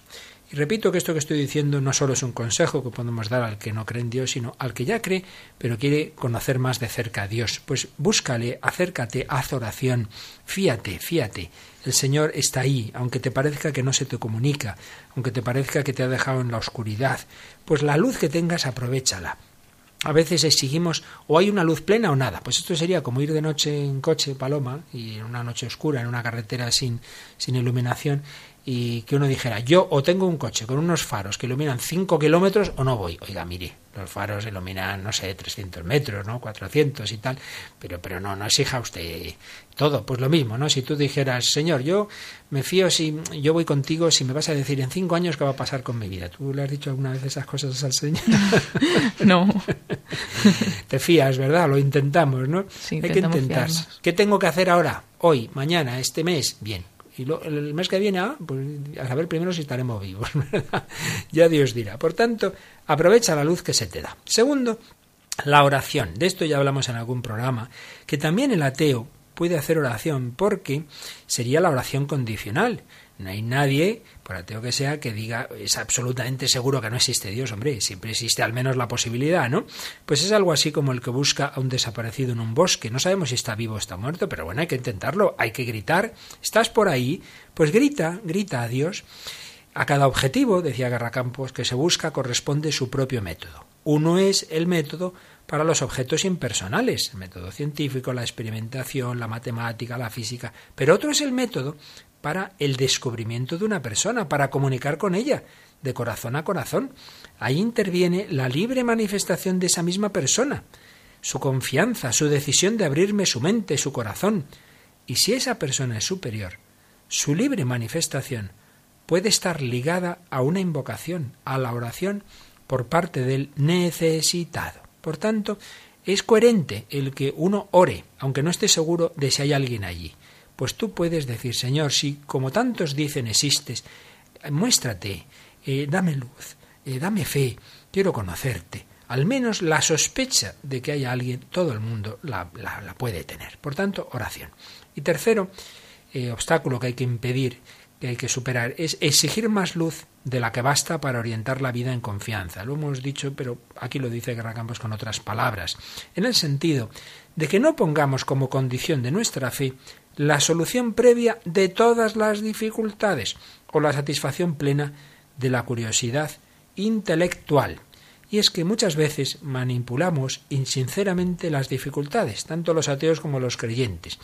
Y repito que esto que estoy diciendo no solo es un consejo que podemos dar al que no cree en Dios, sino al que ya cree, pero quiere conocer más de cerca a Dios. Pues búscale, acércate, haz oración, fíate, fíate. El Señor está ahí, aunque te parezca que no se te comunica, aunque te parezca que te ha dejado en la oscuridad. Pues la luz que tengas, aprovechala a veces exigimos o hay una luz plena o nada. Pues esto sería como ir de noche en coche, paloma, y en una noche oscura, en una carretera sin, sin iluminación, y que uno dijera, yo o tengo un coche con unos faros que iluminan 5 kilómetros o no voy. Oiga, mire, los faros iluminan, no sé, 300 metros, ¿no? 400 y tal, pero, pero no, no exija usted todo. Pues lo mismo, ¿no? Si tú dijeras, Señor, yo me fío si yo voy contigo, si me vas a decir en cinco años qué va a pasar con mi vida. ¿Tú le has dicho alguna vez esas cosas al Señor? no. Te fías, ¿verdad? Lo intentamos, ¿no? Sí, Hay que intentar. ¿Qué tengo que hacer ahora? Hoy, mañana, este mes. Bien, y el mes que viene, ah, pues a saber primero si estaremos vivos, ya Dios dirá. Por tanto, aprovecha la luz que se te da. Segundo, la oración. De esto ya hablamos en algún programa, que también el ateo puede hacer oración porque sería la oración condicional. No hay nadie, por ateo que sea, que diga es absolutamente seguro que no existe Dios, hombre, siempre existe al menos la posibilidad, ¿no? Pues es algo así como el que busca a un desaparecido en un bosque. No sabemos si está vivo o está muerto, pero bueno, hay que intentarlo, hay que gritar. ¿Estás por ahí? Pues grita, grita a Dios. A cada objetivo, decía Garracampos, que se busca corresponde su propio método. Uno es el método para los objetos impersonales, el método científico, la experimentación, la matemática, la física, pero otro es el método para el descubrimiento de una persona, para comunicar con ella, de corazón a corazón. Ahí interviene la libre manifestación de esa misma persona, su confianza, su decisión de abrirme su mente, su corazón. Y si esa persona es superior, su libre manifestación puede estar ligada a una invocación, a la oración, por parte del necesitado. Por tanto, es coherente el que uno ore, aunque no esté seguro de si hay alguien allí. Pues tú puedes decir, Señor, si como tantos dicen existes, muéstrate, eh, dame luz, eh, dame fe, quiero conocerte. Al menos la sospecha de que haya alguien, todo el mundo la, puede tener. Por tanto, oración. Y tercero, eh, obstáculo que hay que impedir, que hay que superar, es exigir más luz de la que basta para orientar la vida en confianza. Lo hemos dicho, pero aquí lo dice Guerra Campos con otras palabras, en el sentido de que no pongamos como condición de nuestra fe la solución previa de todas las dificultades o la satisfacción plena de la curiosidad intelectual. Y es que muchas veces manipulamos insinceramente las dificultades, tanto los ateos como los creyentes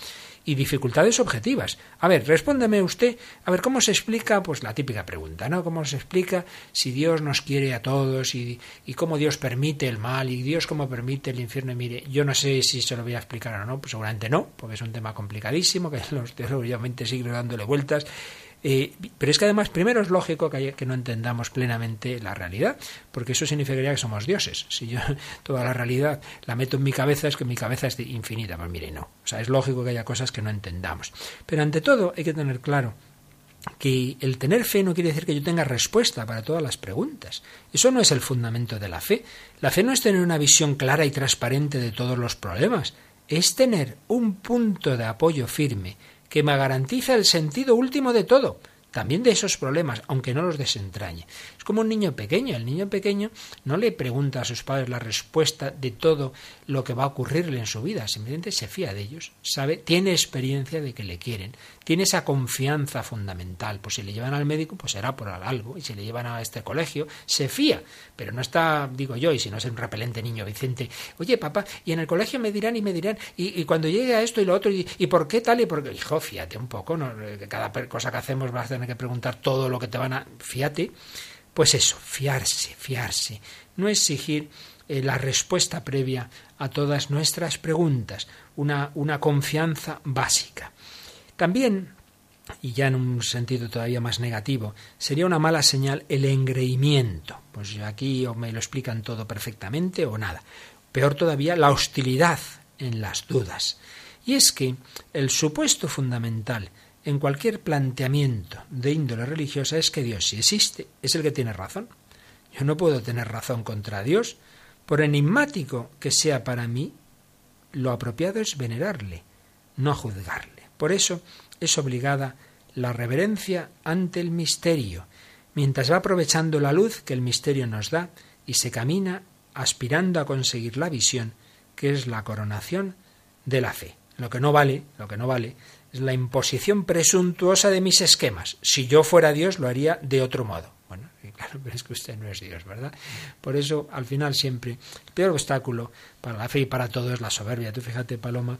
y dificultades objetivas. A ver, respóndeme usted, a ver, ¿cómo se explica? Pues la típica pregunta, ¿no? ¿Cómo se explica si Dios nos quiere a todos y, y cómo Dios permite el mal y Dios cómo permite el infierno? Y mire, yo no sé si se lo voy a explicar o no, pues seguramente no, porque es un tema complicadísimo, que los teólogos ya 20 siglos dándole vueltas eh, pero es que además, primero es lógico que, que, no entendamos plenamente la realidad, porque eso significaría que somos dioses. Si yo toda la realidad la meto en mi cabeza, es que mi cabeza es infinita. Pues mire, no. O sea, es lógico que haya cosas que no entendamos. Pero ante todo, hay que tener claro que el tener fe no quiere decir que yo tenga respuesta para todas las preguntas. Eso no es el fundamento de la fe. La fe no es tener una visión clara y transparente de todos los problemas, es tener un punto de apoyo firme que me garantiza el sentido último de todo, también de esos problemas, aunque no los desentrañe. Es como un niño pequeño. El niño pequeño no le pregunta a sus padres la respuesta de todo lo que va a ocurrirle en su vida, simplemente se fía de ellos, sabe, tiene experiencia de que le quieren, tiene esa confianza fundamental. Pues si le llevan al médico, pues será por algo, y si le llevan a este colegio, se fía, pero no está, digo yo, y si no es un repelente niño Vicente, oye papá, y en el colegio me dirán y me dirán, y, cuando llegue a esto y lo otro, y, por qué tal y por qué, hijo, fíjate un poco, ¿no? cada cosa que hacemos vas a tener que preguntar todo lo que te van a, fíjate. Pues eso, fiarse, fiarse, no exigir eh, la respuesta previa a todas nuestras preguntas, una, una confianza básica. También, y ya en un sentido todavía más negativo, sería una mala señal el engreimiento. Pues aquí me lo explican todo perfectamente o nada. Peor todavía, la hostilidad en las dudas. Y es que el supuesto fundamental en cualquier planteamiento de índole religiosa es que Dios, si existe, es el que tiene razón. Yo no puedo tener razón contra Dios. Por enigmático que sea para mí, lo apropiado es venerarle, no juzgarle. Por eso es obligada la reverencia ante el misterio, mientras va aprovechando la luz que el misterio nos da y se camina aspirando a conseguir la visión, que es la coronación de la fe. Lo que no vale, lo que no vale, la imposición presuntuosa de mis esquemas. Si yo fuera Dios, lo haría de otro modo. Bueno, claro, pero es que usted no es Dios, ¿verdad? Por eso, al final, siempre, el peor obstáculo para la fe y para todo es la soberbia. Tú fíjate, Paloma,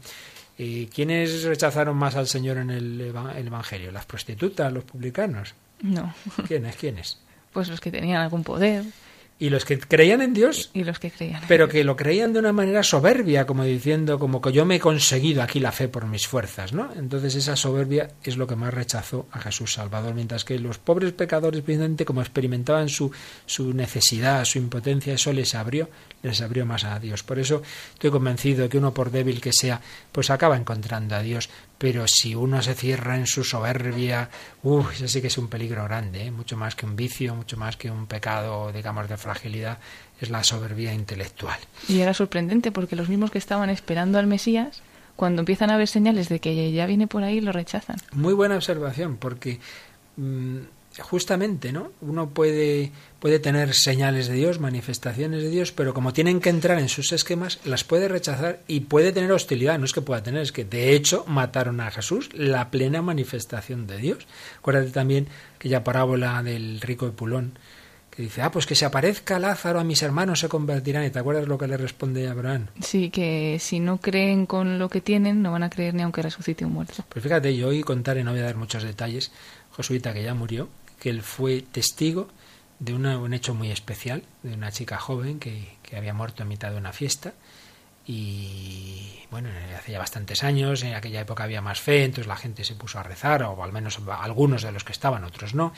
eh, ¿quiénes rechazaron más al Señor en el, el Evangelio? ¿Las prostitutas, los publicanos? No. ¿Quiénes? ¿Quiénes? Pues los que tenían algún poder. Y los que creían en Dios. Y los que creían. Pero que lo creían de una manera soberbia, como diciendo, como que yo me he conseguido aquí la fe por mis fuerzas, ¿no? Entonces esa soberbia es lo que más rechazó a Jesús Salvador, mientras que los pobres pecadores, precisamente como experimentaban su, su necesidad, su impotencia, eso les abrió, les abrió más a Dios. Por eso estoy convencido que uno, por débil que sea, pues acaba encontrando a Dios. Pero si uno se cierra en su soberbia, uff, eso sí que es un peligro grande, ¿eh? mucho más que un vicio, mucho más que un pecado, digamos, de fragilidad, es la soberbia intelectual. Y era sorprendente porque los mismos que estaban esperando al Mesías, cuando empiezan a ver señales de que ya viene por ahí, lo rechazan. Muy buena observación, porque mm, justamente, ¿no? Uno puede, puede tener señales de Dios, manifestaciones de Dios, pero como tienen que entrar en sus esquemas, las puede rechazar y puede tener hostilidad. No es que pueda tener, es que de hecho mataron a Jesús, la plena manifestación de Dios. Acuérdate también aquella parábola del rico de Pulón, que dice, ah, pues que se aparezca Lázaro a mis hermanos se convertirán. ¿Y te acuerdas lo que le responde Abraham? Sí, que si no creen con lo que tienen, no van a creer ni aunque resucite un muerto. Pues fíjate, yo hoy contaré, no voy a dar muchos detalles, Josuita que ya murió, que él fue testigo de un hecho muy especial, de una chica joven que, que había muerto en mitad de una fiesta. Y bueno, hace ya bastantes años, en aquella época había más fe, entonces la gente se puso a rezar, o al menos algunos de los que estaban, otros no.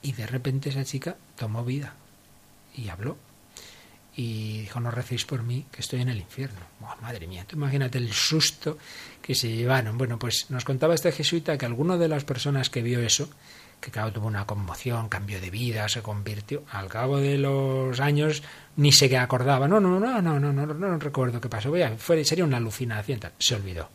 Y de repente esa chica tomó vida y habló. Y dijo, no recéis por mí, que estoy en el infierno. madre mía, tú imagínate el susto que se llevaron. Bueno, pues nos contaba este jesuita que alguna de las personas que vio eso, que claro tuvo una conmoción, cambió de vida, se convirtió. Al cabo de los años ni se acordaba. No, no, no, no, no, no, no, no recuerdo qué pasó. Fue, sería una alucinación. Se olvidó.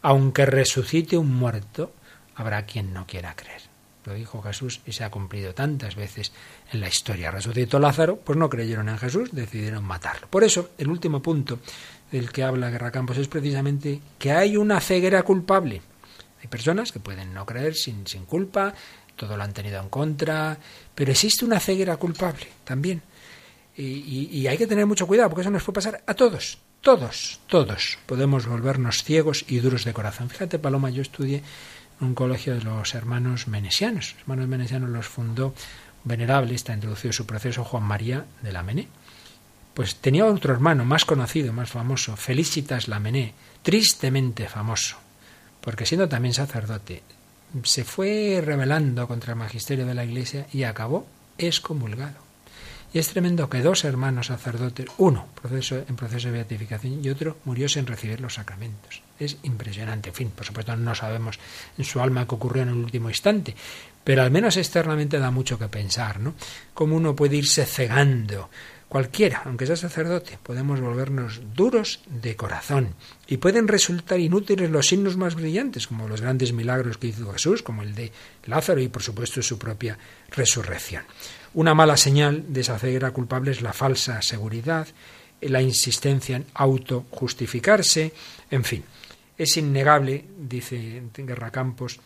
Aunque resucite un muerto, habrá quien no quiera creer. Lo dijo Jesús y se ha cumplido tantas veces en la historia. Resucitó Lázaro, pues no creyeron en Jesús, decidieron matarlo. Por eso, el último punto del que habla Guerra Campos es precisamente que hay una ceguera culpable. Hay personas que pueden no creer sin, sin culpa, todo lo han tenido en contra, pero existe una ceguera culpable también. Y, hay que tener mucho cuidado porque eso nos puede pasar a todos, todos, todos. Podemos volvernos ciegos y duros de corazón. Fíjate, Paloma, yo estudié en un colegio de los hermanos menesianos. Los hermanos menesianos los fundó venerable, está introducido su proceso Juan María de la Mené. Pues tenía otro hermano más conocido, más famoso, Felicitas Lamennais, tristemente famoso, porque siendo también sacerdote, se fue rebelando contra el magisterio de la Iglesia y acabó excomulgado. Y es tremendo que dos hermanos sacerdotes, uno proceso, en proceso de beatificación y otro murió sin recibir los sacramentos. Es impresionante. En fin, por supuesto no sabemos en su alma qué ocurrió en el último instante, pero al menos externamente da mucho que pensar, ¿no? Cómo uno puede irse cegando Cualquiera, aunque sea sacerdote, podemos volvernos duros de corazón y pueden resultar inútiles los signos más brillantes, como los grandes milagros que hizo Jesús, como el de Lázaro y por supuesto su propia resurrección. Una mala señal de esa ceguera culpable es la falsa seguridad, la insistencia en autojustificarse, en fin. Es innegable, dice Guerra Campos,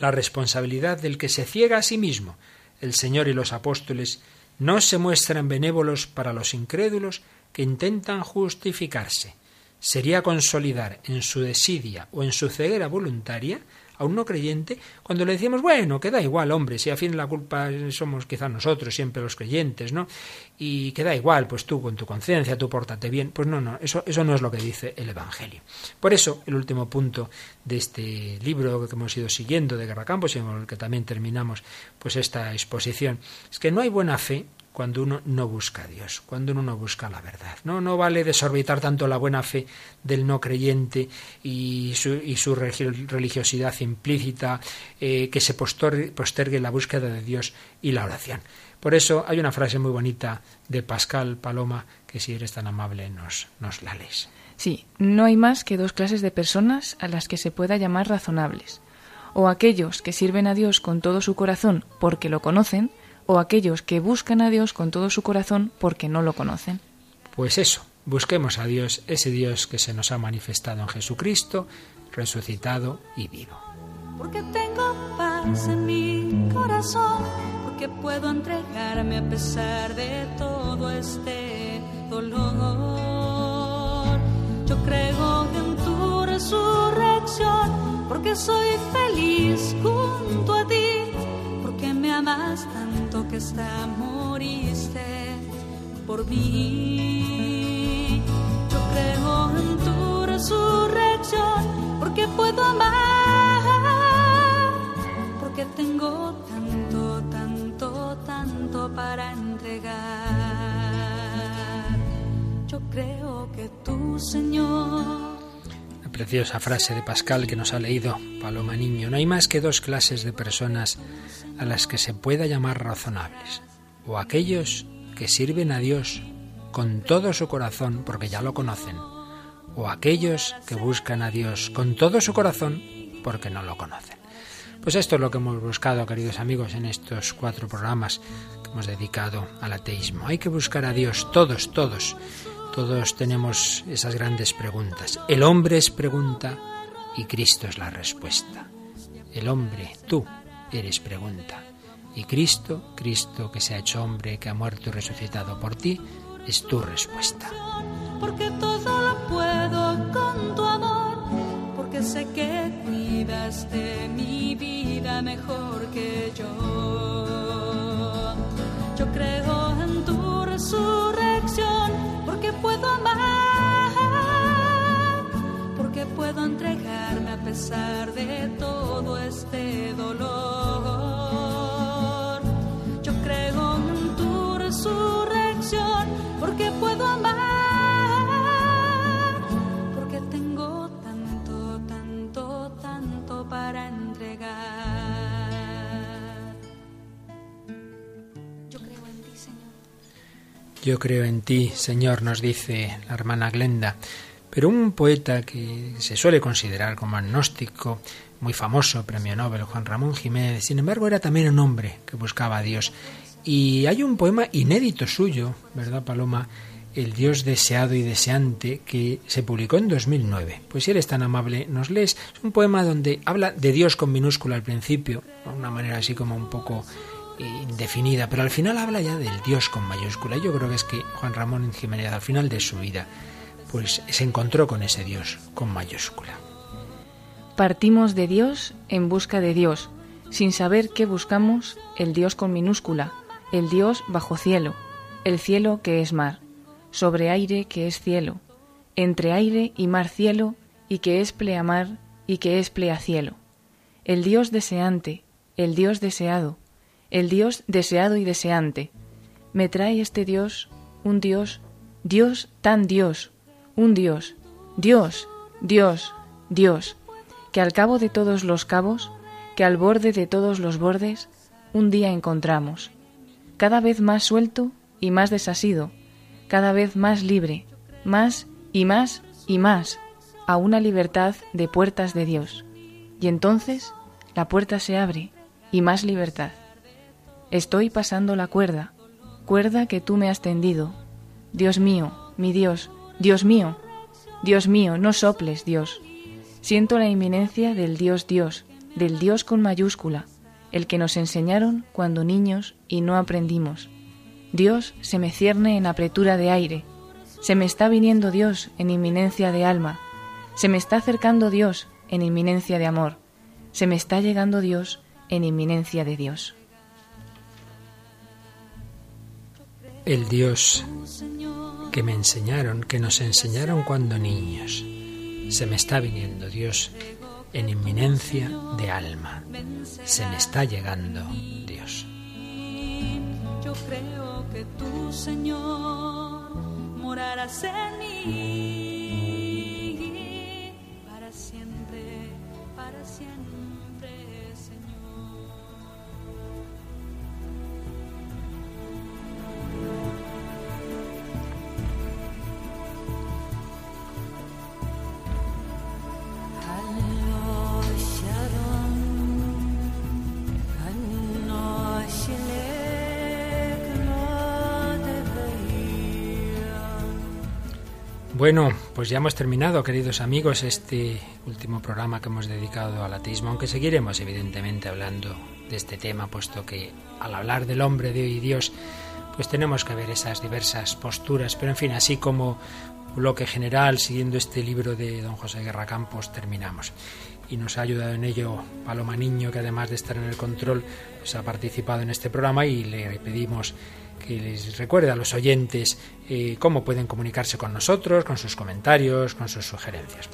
la responsabilidad del que se ciega a sí mismo. El Señor y los apóstoles no se muestran benévolos para los incrédulos que intentan justificarse. Sería consolidar en su desidia o en su ceguera voluntaria a un no creyente cuando le decimos, bueno, que da igual, hombre, si a fin la culpa somos quizá nosotros, siempre los creyentes, ¿no? Y que da igual, pues tú con tu conciencia, tú pórtate bien. Pues no, no, eso, eso no es lo que dice el Evangelio. Por eso, el último punto de este libro que hemos ido siguiendo de Guerra Campos y con el que también terminamos pues esta exposición, es que no hay buena fe cuando uno no busca a Dios, cuando uno no busca la verdad. No, no vale desorbitar tanto la buena fe del no creyente y su, y su religiosidad implícita, eh, que se postergue la búsqueda de Dios y la oración. Por eso hay una frase muy bonita de Pascal Paloma que si eres tan amable nos, nos la lees. Sí, no hay más que dos clases de personas a las que se pueda llamar razonables. O aquellos que sirven a Dios con todo su corazón porque lo conocen, o aquellos que buscan a Dios con todo su corazón porque no lo conocen. Pues eso, busquemos a Dios, ese Dios que se nos ha manifestado en Jesucristo, resucitado y vivo. Porque tengo paz en mi corazón, porque puedo entregarme a pesar de todo este dolor. Yo creo en tu resurrección, porque soy feliz junto a ti, porque me amas tanto que hasta moriste por mí. Yo creo en tu resurrección, porque puedo amar, porque tengo tanto, tanto, tanto para entregar. Yo creo que tú, Señor, preciosa frase de Pascal que nos ha leído Paloma Niño. No hay más que dos clases de personas a las que se pueda llamar razonables. O aquellos que sirven a Dios con todo su corazón porque ya lo conocen. O aquellos que buscan a Dios con todo su corazón porque no lo conocen. Pues esto es lo que hemos buscado, queridos amigos, en estos cuatro programas que hemos dedicado al ateísmo. Hay que buscar a Dios, todos, todos. Todos tenemos esas grandes preguntas. El hombre es pregunta y Cristo es la respuesta. El hombre, tú, eres pregunta. Y Cristo, Cristo que se ha hecho hombre, que ha muerto y resucitado por ti, es tu respuesta. porque todo lo puedo con tu amor, porque sé que cuidas de mi vida mejor que yo. Yo creo en tu resurrección, porque puedo amar, puedo entregarme a pesar de todo este dolor. Yo creo en tu resurrección, porque puedo amar, porque tengo tanto, tanto, tanto para entregar. Yo creo en ti, Señor. Yo creo en ti, Señor, nos dice la hermana Glenda. Pero un poeta que se suele considerar como agnóstico, muy famoso, premio Nobel, Juan Ramón Jiménez, sin embargo era también un hombre que buscaba a Dios. Y hay un poema inédito suyo, ¿verdad, Paloma? El Dios deseado y deseante, que se publicó en 2009. Pues si eres tan amable, nos lees. Es un poema donde habla de Dios con minúscula al principio, de una manera así como un poco indefinida, pero al final habla ya del Dios con mayúscula. Yo creo que es que Juan Ramón Jiménez al final de su vida pues se encontró con ese Dios con mayúscula. Partimos de Dios en busca de Dios, sin saber qué buscamos, el Dios con minúscula, el Dios bajo cielo, el cielo que es mar, sobre aire que es cielo, entre aire y mar cielo, y que es pleamar y que es pleacielo. El Dios deseante, el Dios deseado, el Dios deseado y deseante. Me trae este Dios, un Dios, Dios tan Dios, un Dios, Dios, Dios, Dios, que al cabo de todos los cabos, que al borde de todos los bordes, un día encontramos, cada vez más suelto y más desasido, cada vez más libre, más y más y más, a una libertad de puertas de Dios. Y entonces la puerta se abre y más libertad. Estoy pasando la cuerda, cuerda que tú me has tendido. Dios mío, mi Dios, Dios mío, Dios mío, no soples, Dios. Siento la inminencia del Dios Dios, del Dios con mayúscula, el que nos enseñaron cuando niños y no aprendimos. Dios se me cierne en apretura de aire, se me está viniendo Dios en inminencia de alma, se me está acercando Dios en inminencia de amor, se me está llegando Dios en inminencia de Dios. El Dios que me enseñaron, que nos enseñaron cuando niños. Se me está viniendo Dios en inminencia de alma. Se me está llegando Dios. Yo creo que Señor, morarás en mí Bueno, pues ya hemos terminado, queridos amigos, este último programa que hemos dedicado al ateísmo, aunque seguiremos evidentemente hablando de este tema, puesto que al hablar del hombre de hoy y Dios, pues tenemos que ver esas diversas posturas, pero en fin, así como bloque general, siguiendo este libro de don José Guerra Campos, terminamos. Y nos ha ayudado en ello Paloma Niño, que además de estar en el control, pues ha participado en este programa y le pedimos que les recuerde a los oyentes eh, cómo pueden comunicarse con nosotros, con sus comentarios, con sus sugerencias.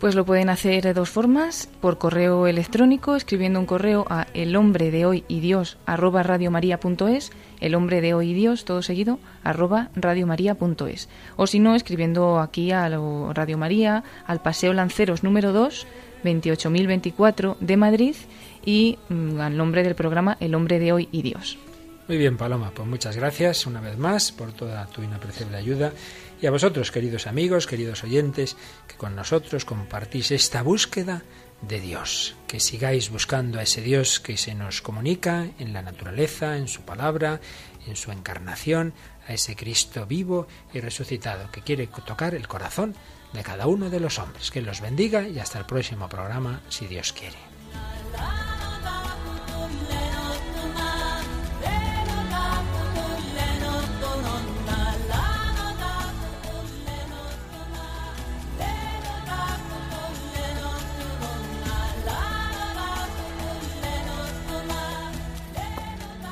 Pues lo pueden hacer de dos formas, por correo electrónico, escribiendo un correo a el hombre de hoy y Dios radiomaria.es, el hombre de hoy y Dios, todo seguido, arroba radiomaria.es. O si no, escribiendo aquí a Radio María, al Paseo Lanceros número 2, 28024 de Madrid y mm, al nombre del programa El hombre de hoy y Dios. Muy bien, Paloma, pues muchas gracias una vez más por toda tu inapreciable ayuda. Y a vosotros, queridos amigos, queridos oyentes, que con nosotros compartís esta búsqueda de Dios. Que sigáis buscando a ese Dios que se nos comunica en la naturaleza, en su palabra, en su encarnación, a ese Cristo vivo y resucitado que quiere tocar el corazón de cada uno de los hombres. Que los bendiga y hasta el próximo programa, si Dios quiere.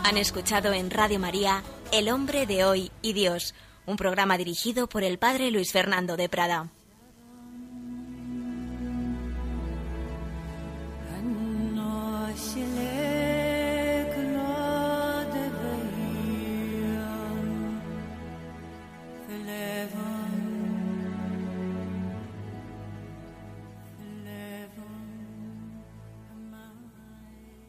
Han escuchado en Radio María El hombre de hoy y Dios, un programa dirigido por el padre Luis Fernando de Prada.